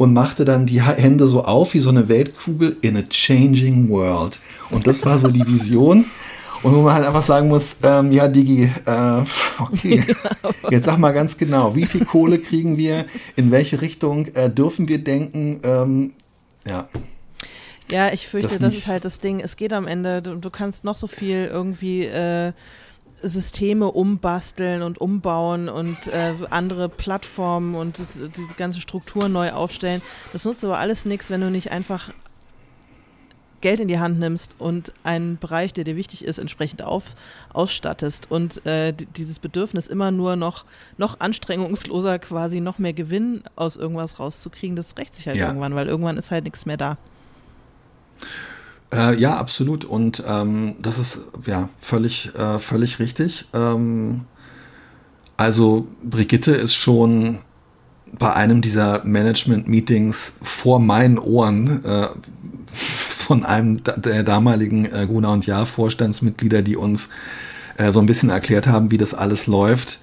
und machte dann die Hände so auf wie so eine Weltkugel in a changing world. Und das war so die Vision. Und wo man halt einfach sagen muss, ähm, ja, Digi, äh, okay, jetzt sag mal ganz genau, wie viel Kohle kriegen wir, in welche Richtung äh, dürfen wir denken, ähm, ja. Ja, ich fürchte, das, das ist halt das Ding. Es geht am Ende, du, du kannst noch so viel irgendwie äh, Systeme umbasteln und umbauen und äh, andere Plattformen und das, die ganze Struktur neu aufstellen. Das nutzt aber alles nichts, wenn du nicht einfach Geld in die Hand nimmst und einen Bereich, der dir wichtig ist, entsprechend auf, ausstattest und äh, dieses Bedürfnis immer nur noch, noch anstrengungsloser quasi noch mehr Gewinn aus irgendwas rauszukriegen, das rächt sich halt ja. irgendwann, weil irgendwann ist halt nichts mehr da. Äh, ja, absolut. Und ähm, das ist ja völlig, äh, völlig richtig. Ähm, also Brigitte ist schon bei einem dieser Management-Meetings vor meinen Ohren äh, von einem der damaligen äh, Guna und Jahr Vorstandsmitglieder, die uns äh, so ein bisschen erklärt haben, wie das alles läuft.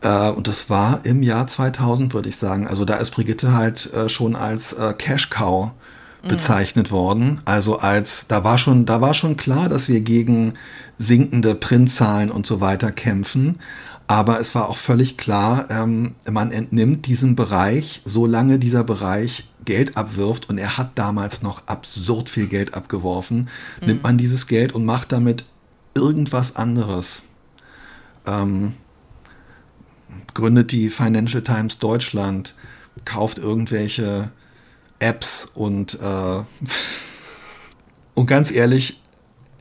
Äh, und das war im Jahr 2000, würde ich sagen. Also da ist Brigitte halt äh, schon als äh, Cash Cow. Bezeichnet worden. Also als da war schon, da war schon klar, dass wir gegen sinkende Printzahlen und so weiter kämpfen. Aber es war auch völlig klar, ähm, man entnimmt diesem Bereich, solange dieser Bereich Geld abwirft, und er hat damals noch absurd viel Geld abgeworfen, mhm. nimmt man dieses Geld und macht damit irgendwas anderes. Ähm, gründet die Financial Times Deutschland, kauft irgendwelche Apps und, äh, und ganz ehrlich,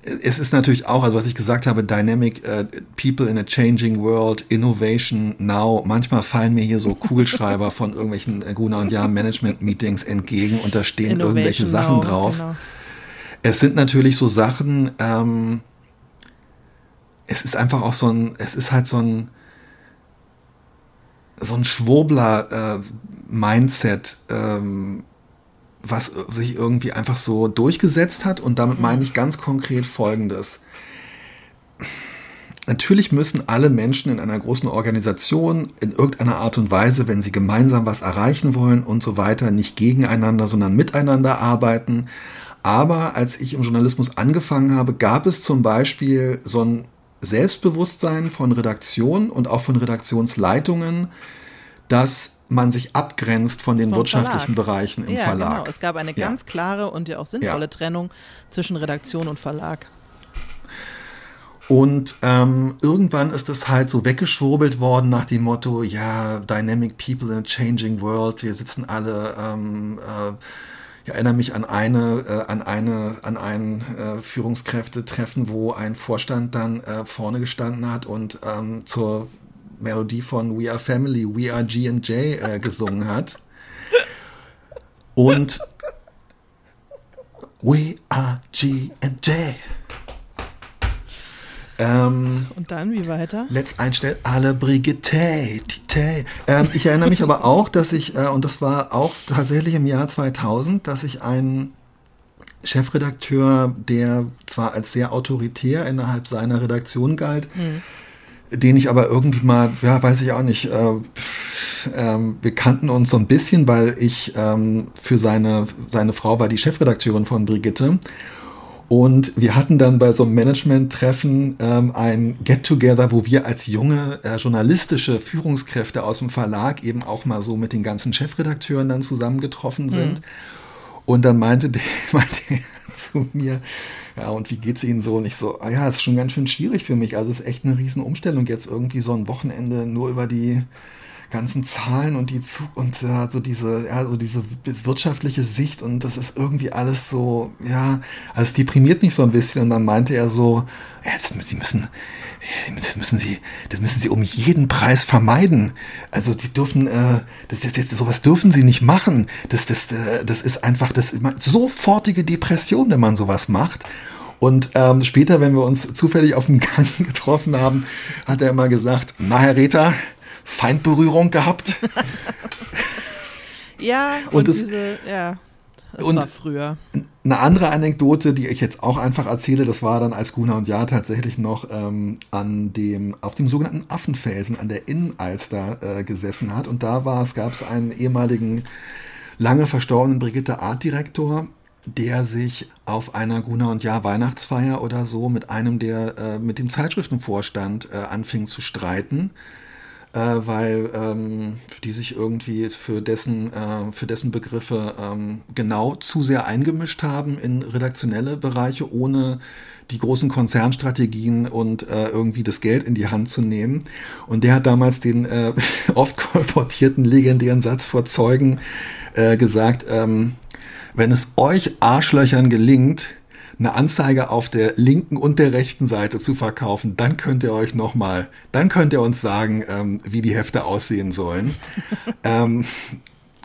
es ist natürlich auch, also was ich gesagt habe, Dynamic uh, People in a Changing World, Innovation Now. Manchmal fallen mir hier so Kugelschreiber von irgendwelchen äh, Guna und Jahr Management Meetings entgegen und da stehen Innovation irgendwelche Sachen now, drauf. Genau. Es sind natürlich so Sachen, ähm, es ist einfach auch so ein, es ist halt so ein, so ein Schwurbler-Mindset. Äh, ähm, was sich irgendwie einfach so durchgesetzt hat. Und damit meine ich ganz konkret Folgendes. Natürlich müssen alle Menschen in einer großen Organisation in irgendeiner Art und Weise, wenn sie gemeinsam was erreichen wollen und so weiter, nicht gegeneinander, sondern miteinander arbeiten. Aber als ich im Journalismus angefangen habe, gab es zum Beispiel so ein Selbstbewusstsein von Redaktionen und auch von Redaktionsleitungen, dass man sich abgrenzt von den Vom wirtschaftlichen Verlag. Bereichen im ja, Verlag. Genau. Es gab eine ganz ja. klare und ja auch sinnvolle ja. Trennung zwischen Redaktion und Verlag. Und ähm, irgendwann ist es halt so weggeschwurbelt worden nach dem Motto, ja, Dynamic People in a Changing World, wir sitzen alle, ähm, äh, ich erinnere mich an eine, äh, an eine, an ein äh, Führungskräftetreffen, wo ein Vorstand dann äh, vorne gestanden hat und ähm, zur Melodie von We Are Family, We Are G&J äh, gesungen hat. Und We Are G&J. Ähm, und dann, wie weiter? Let's einstellen, alle Brigitte. Ähm, ich erinnere mich aber auch, dass ich, äh, und das war auch tatsächlich im Jahr 2000, dass ich einen Chefredakteur, der zwar als sehr autoritär innerhalb seiner Redaktion galt, hm den ich aber irgendwie mal, ja, weiß ich auch nicht, äh, ähm, wir kannten uns so ein bisschen, weil ich ähm, für seine, seine Frau war die Chefredakteurin von Brigitte. Und wir hatten dann bei so einem Management-Treffen ähm, ein Get-Together, wo wir als junge äh, journalistische Führungskräfte aus dem Verlag eben auch mal so mit den ganzen Chefredakteuren dann zusammengetroffen sind. Mhm. Und dann meinte der, meinte er zu mir, ja, und wie geht's Ihnen so? Und ich so, ah ja, ist schon ganz schön schwierig für mich. Also es ist echt eine riesen Umstellung, jetzt irgendwie so ein Wochenende nur über die ganzen Zahlen und die Zug und ja, so diese, ja, so diese wirtschaftliche Sicht und das ist irgendwie alles so, ja, also es deprimiert mich so ein bisschen und dann meinte er so, ja, das, sie müssen, das müssen sie, das müssen sie um jeden Preis vermeiden. Also sie dürfen, äh, das, das, das, sowas dürfen sie nicht machen. Das, das, äh, das ist einfach das sofortige Depression, wenn man sowas macht. Und ähm, später, wenn wir uns zufällig auf dem Gang getroffen haben, hat er immer gesagt, na Herr Rether, Feindberührung gehabt. ja, und, und das, diese, ja. Das und war früher. Eine andere Anekdote, die ich jetzt auch einfach erzähle, das war dann, als Gunnar und Ja tatsächlich noch ähm, an dem, auf dem sogenannten Affenfelsen an der Innenalster äh, gesessen hat. Und da war es, gab es einen ehemaligen, lange verstorbenen Brigitte Artdirektor, der sich auf einer Gunnar und Ja Weihnachtsfeier oder so mit einem, der äh, mit dem Zeitschriftenvorstand äh, anfing zu streiten äh, weil ähm, die sich irgendwie für dessen, äh, für dessen Begriffe ähm, genau zu sehr eingemischt haben in redaktionelle Bereiche, ohne die großen Konzernstrategien und äh, irgendwie das Geld in die Hand zu nehmen. Und der hat damals den äh, oft kolportierten legendären Satz vor Zeugen äh, gesagt, ähm, wenn es euch Arschlöchern gelingt, eine Anzeige auf der linken und der rechten Seite zu verkaufen, dann könnt ihr euch nochmal, dann könnt ihr uns sagen, ähm, wie die Hefte aussehen sollen. ähm,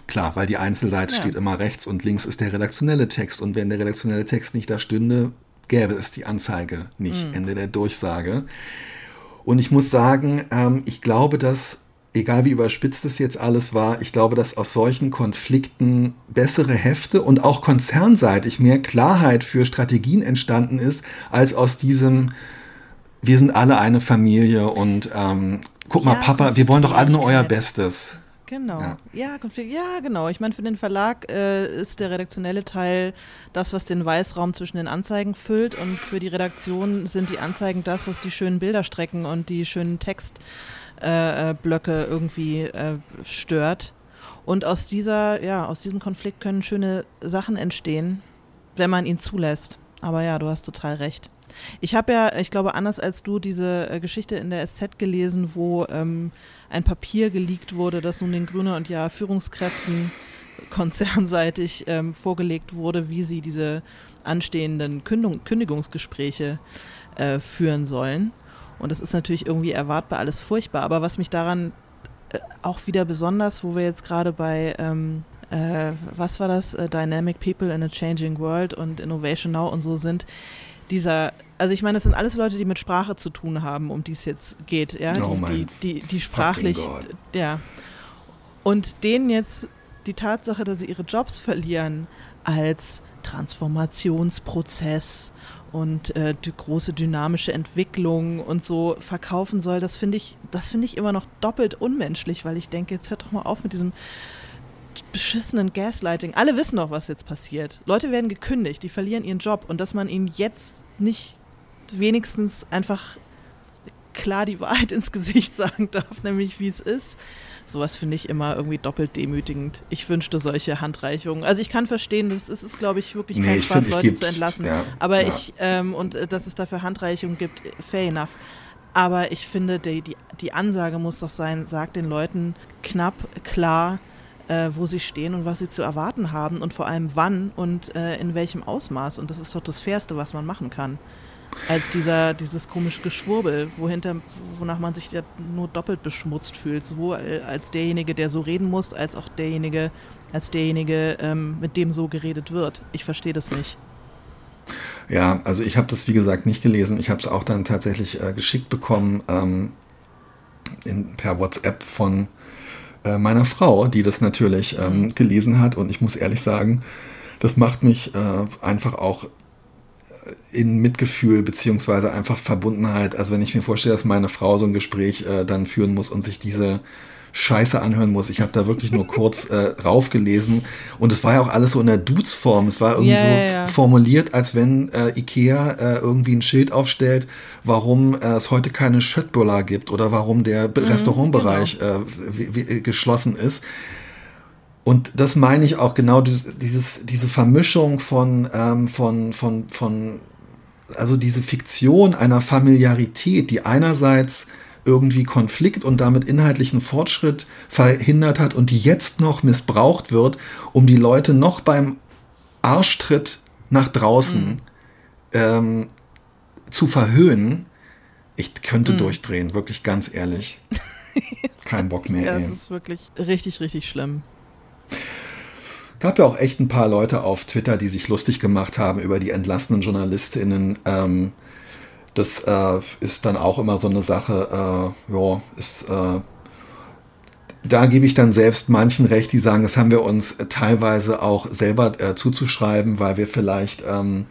klar, weil die Einzelseite ja. steht immer rechts und links ist der redaktionelle Text. Und wenn der redaktionelle Text nicht da stünde, gäbe es die Anzeige nicht. Mhm. Ende der Durchsage. Und ich muss sagen, ähm, ich glaube, dass egal wie überspitzt es jetzt alles war, ich glaube, dass aus solchen Konflikten bessere Hefte und auch konzernseitig mehr Klarheit für Strategien entstanden ist, als aus diesem, wir sind alle eine Familie und ähm, guck ja, mal, Papa, wir wollen doch alle nur euer Bestes. Genau. Ja, ja, ja genau. Ich meine, für den Verlag äh, ist der redaktionelle Teil das, was den Weißraum zwischen den Anzeigen füllt und für die Redaktion sind die Anzeigen das, was die schönen Bilderstrecken und die schönen Text äh, äh, Blöcke irgendwie äh, stört. Und aus dieser, ja, aus diesem Konflikt können schöne Sachen entstehen, wenn man ihn zulässt. Aber ja, du hast total recht. Ich habe ja, ich glaube, anders als du, diese äh, Geschichte in der SZ gelesen, wo ähm, ein Papier geleakt wurde, das nun den Grüne und ja Führungskräften konzernseitig ähm, vorgelegt wurde, wie sie diese anstehenden Kündung, Kündigungsgespräche äh, führen sollen. Und das ist natürlich irgendwie erwartbar alles furchtbar. Aber was mich daran äh, auch wieder besonders, wo wir jetzt gerade bei, ähm, äh, was war das, äh, Dynamic People in a Changing World und Innovation Now und so sind, dieser, also ich meine, das sind alles Leute, die mit Sprache zu tun haben, um die es jetzt geht, ja, oh die, die, die, die sprachlich, ja. Und denen jetzt die Tatsache, dass sie ihre Jobs verlieren, als Transformationsprozess und äh, die große dynamische Entwicklung und so verkaufen soll, das finde ich, das finde ich immer noch doppelt unmenschlich, weil ich denke, jetzt hört doch mal auf mit diesem beschissenen Gaslighting. Alle wissen doch, was jetzt passiert. Leute werden gekündigt, die verlieren ihren Job und dass man ihnen jetzt nicht wenigstens einfach klar die Wahrheit ins Gesicht sagen darf, nämlich wie es ist, Sowas finde ich immer irgendwie doppelt demütigend. Ich wünschte solche Handreichungen. Also ich kann verstehen, das ist, ist glaube ich, wirklich kein nee, Spaß, find, Leute zu entlassen. Ja, Aber ja. ich, ähm, und äh, dass es dafür Handreichungen gibt, fair enough. Aber ich finde, die, die, die Ansage muss doch sein, sagt den Leuten knapp, klar, äh, wo sie stehen und was sie zu erwarten haben und vor allem wann und äh, in welchem Ausmaß. Und das ist doch das Fairste, was man machen kann als dieser, dieses komische Geschwurbel, wohinter, wonach man sich ja nur doppelt beschmutzt fühlt, sowohl als derjenige, der so reden muss, als auch derjenige, als derjenige, ähm, mit dem so geredet wird. Ich verstehe das nicht. Ja, also ich habe das wie gesagt nicht gelesen. Ich habe es auch dann tatsächlich äh, geschickt bekommen ähm, in, per WhatsApp von äh, meiner Frau, die das natürlich ähm, mhm. gelesen hat. Und ich muss ehrlich sagen, das macht mich äh, einfach auch in Mitgefühl beziehungsweise einfach Verbundenheit. Also wenn ich mir vorstelle, dass meine Frau so ein Gespräch äh, dann führen muss und sich diese Scheiße anhören muss. Ich habe da wirklich nur kurz äh, raufgelesen und es war ja auch alles so in der Dudes-Form. Es war irgendwie yeah, so yeah. formuliert, als wenn äh, Ikea äh, irgendwie ein Schild aufstellt, warum äh, es heute keine Schöttbuller gibt oder warum der mhm, Restaurantbereich genau. Äh, geschlossen ist. Und das meine ich auch genau, dieses, diese Vermischung von, ähm, von, von, von, also diese Fiktion einer Familiarität, die einerseits irgendwie Konflikt und damit inhaltlichen Fortschritt verhindert hat und die jetzt noch missbraucht wird, um die Leute noch beim Arschtritt nach draußen mhm. ähm, zu verhöhnen, ich könnte mhm. durchdrehen, wirklich ganz ehrlich. Kein Bock mehr. Ja, das ist wirklich richtig, richtig schlimm. Gab ja auch echt ein paar Leute auf Twitter, die sich lustig gemacht haben über die entlassenen JournalistInnen. Ähm, das äh, ist dann auch immer so eine Sache, äh, ja, ist, äh, da gebe ich dann selbst manchen recht, die sagen, das haben wir uns teilweise auch selber äh, zuzuschreiben, weil wir vielleicht, ähm,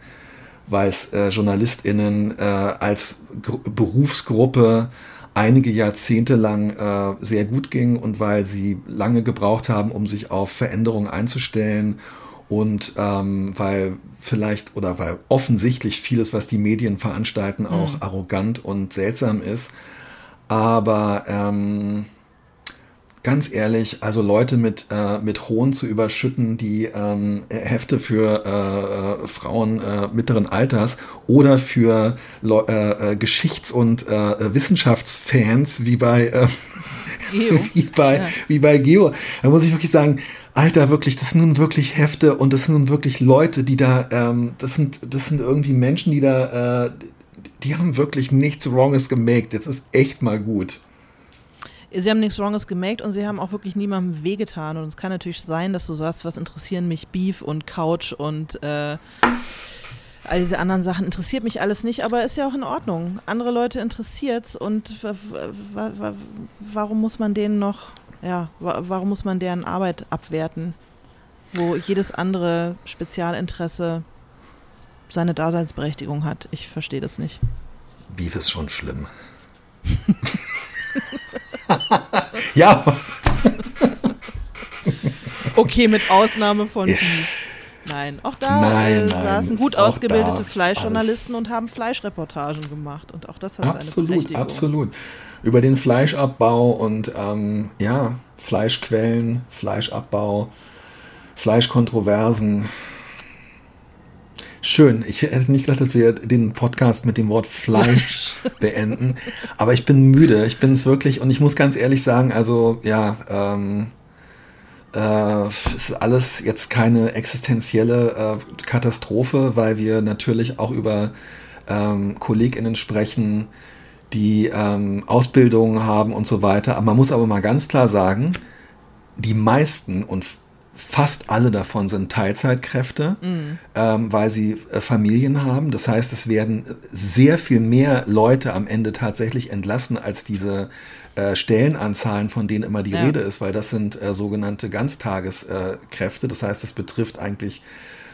weil es äh, JournalistInnen äh, als Gru Berufsgruppe einige Jahrzehnte lang äh, sehr gut ging und weil sie lange gebraucht haben, um sich auf Veränderungen einzustellen und ähm, weil vielleicht oder weil offensichtlich vieles, was die Medien veranstalten, auch mhm. arrogant und seltsam ist. Aber ähm, ganz ehrlich, also Leute mit, äh, mit Hohn zu überschütten, die ähm, Hefte für äh, äh Frauen äh, mittleren Alters oder für Le äh, äh, Geschichts- und äh, Wissenschaftsfans wie bei, äh, wie bei, ja. wie bei Geo. Da muss ich wirklich sagen, Alter, wirklich, das sind nun wirklich Hefte und das sind nun wirklich Leute, die da, ähm, das sind, das sind irgendwie Menschen, die da, äh, die haben wirklich nichts Wronges gemaked. Das ist echt mal gut. Sie haben nichts Wronges gemaked und sie haben auch wirklich niemandem wehgetan. Und es kann natürlich sein, dass du sagst, was interessieren mich Beef und Couch und äh, all diese anderen Sachen interessiert mich alles nicht, aber ist ja auch in Ordnung. Andere Leute interessiert es und warum muss man denen noch, ja, warum muss man deren Arbeit abwerten, wo jedes andere Spezialinteresse seine Daseinsberechtigung hat? Ich verstehe das nicht. Beef ist schon schlimm. ja. okay, mit Ausnahme von ja. Nein, auch da nein, äh, saßen gut ausgebildete Fleischjournalisten und haben Fleischreportagen gemacht. Und auch das hat absolut, seine Berechtigung. Absolut, Über den Fleischabbau und ähm, ja, Fleischquellen, Fleischabbau, Fleischkontroversen. Schön. Ich hätte nicht gedacht, dass wir den Podcast mit dem Wort Fleisch beenden. Aber ich bin müde. Ich bin es wirklich. Und ich muss ganz ehrlich sagen, also ja, ähm, äh, ist alles jetzt keine existenzielle äh, Katastrophe, weil wir natürlich auch über ähm, KollegInnen sprechen, die ähm, Ausbildungen haben und so weiter. Aber man muss aber mal ganz klar sagen, die meisten und fast alle davon sind Teilzeitkräfte, mhm. ähm, weil sie äh, Familien haben. Das heißt, es werden sehr viel mehr Leute am Ende tatsächlich entlassen als diese äh, Stellenanzahlen, von denen immer die ja. Rede ist, weil das sind äh, sogenannte Ganztageskräfte. das heißt, es betrifft eigentlich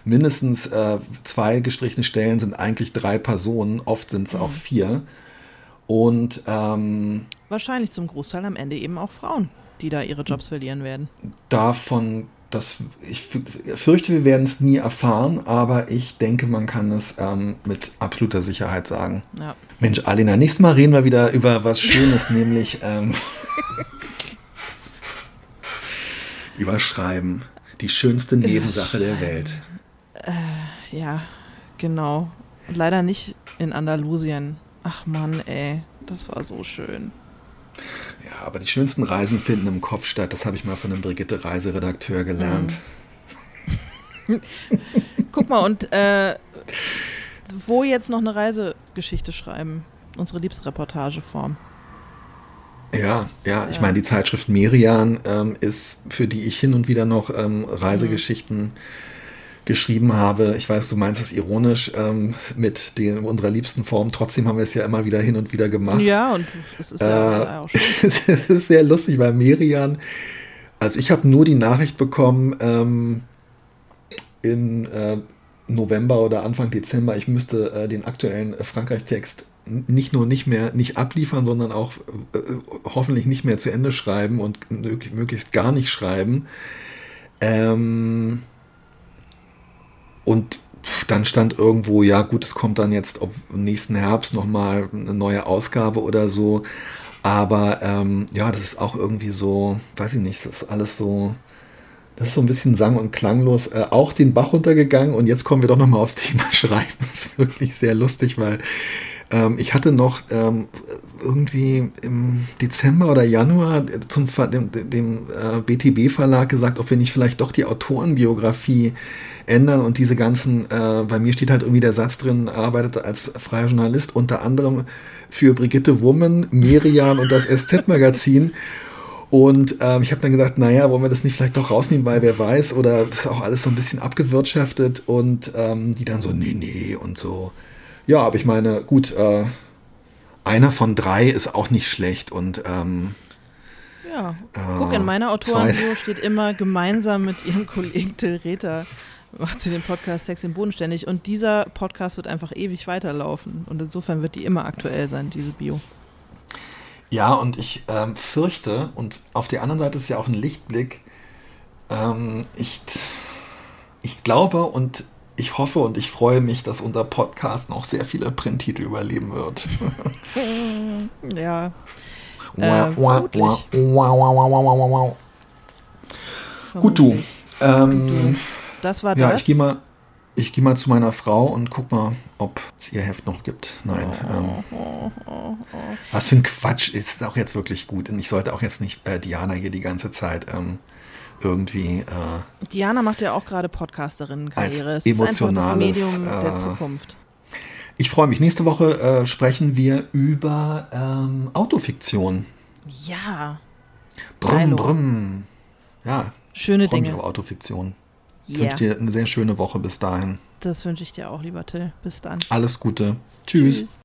mindestens äh, zwei gestrichene Stellen sind eigentlich drei Personen, oft sind es mhm. auch vier. Und ähm, wahrscheinlich zum Großteil am Ende eben auch Frauen, die da ihre Jobs verlieren werden. Davon das, ich fürchte, wir werden es nie erfahren, aber ich denke, man kann es ähm, mit absoluter Sicherheit sagen. Ja. Mensch, Alina, nächstes Mal reden wir wieder über was Schönes, nämlich ähm, überschreiben. Die schönste Nebensache der Welt. Äh, ja, genau. Und leider nicht in Andalusien. Ach Mann, ey, das war so schön. Ja, aber die schönsten Reisen finden im Kopf statt. Das habe ich mal von einem Brigitte-Reiseredakteur gelernt. Mhm. Guck mal, und äh, wo jetzt noch eine Reisegeschichte schreiben? Unsere liebste Reportageform. Ja, ja, ich meine, die Zeitschrift Merian ähm, ist, für die ich hin und wieder noch ähm, Reisegeschichten mhm geschrieben habe. Ich weiß, du meinst es ironisch ähm, mit den, unserer liebsten Form. Trotzdem haben wir es ja immer wieder hin und wieder gemacht. Ja, und es ist ja äh, auch schön. es ist sehr lustig bei Merian. Also ich habe nur die Nachricht bekommen ähm, im äh, November oder Anfang Dezember, ich müsste äh, den aktuellen Frankreich-Text nicht nur nicht mehr nicht abliefern, sondern auch äh, hoffentlich nicht mehr zu Ende schreiben und möglichst gar nicht schreiben. Ähm, und dann stand irgendwo, ja gut, es kommt dann jetzt ob nächsten Herbst nochmal eine neue Ausgabe oder so. Aber ähm, ja, das ist auch irgendwie so, weiß ich nicht, das ist alles so, das ist so ein bisschen sang- und klanglos. Äh, auch den Bach runtergegangen und jetzt kommen wir doch nochmal aufs Thema Schreiben. Das ist wirklich sehr lustig, weil ähm, ich hatte noch ähm, irgendwie im Dezember oder Januar zum dem, dem äh, BTB-Verlag gesagt, ob wir nicht vielleicht doch die Autorenbiografie ändern und diese ganzen, äh, bei mir steht halt irgendwie der Satz drin, arbeitete als freier Journalist unter anderem für Brigitte Wummen, Merian und das SZ-Magazin. Und ähm, ich habe dann gesagt, naja, wollen wir das nicht vielleicht doch rausnehmen, weil wer weiß, oder ist auch alles so ein bisschen abgewirtschaftet und ähm, die dann so, nee, nee und so. Ja, aber ich meine, gut, äh, einer von drei ist auch nicht schlecht und ähm, ja, guck, in meiner Autorenbio steht immer gemeinsam mit ihrem Kollegen Till Rether macht sie den Podcast Sex im Boden ständig und dieser Podcast wird einfach ewig weiterlaufen und insofern wird die immer aktuell sein, diese Bio. Ja, und ich ähm, fürchte, und auf der anderen Seite ist ja auch ein Lichtblick, ähm, ich, ich glaube und ich hoffe und ich freue mich, dass unser Podcast noch sehr viele Printtitel überleben wird. ja. Äh, Gut, du. Ähm, das war ja, das. ich gehe mal, ich gehe mal zu meiner Frau und guck mal, ob es ihr Heft noch gibt. Nein. Oh, ähm, was für ein Quatsch ist auch jetzt wirklich gut. Und ich sollte auch jetzt nicht äh, Diana hier die ganze Zeit ähm, irgendwie. Äh, Diana macht ja auch gerade Podcasterin-Karriere. Es emotionales, ist einfach das Medium der Zukunft. Ich freue mich. Nächste Woche äh, sprechen wir über ähm, Autofiktion. Ja. Brumm, brumm. Ja. Schöne Dinge. Mich auf Autofiktion. Ich yeah. wünsche dir eine sehr schöne Woche bis dahin. Das wünsche ich dir auch, lieber Till. Bis dann. Alles Gute. Tschüss. Tschüss.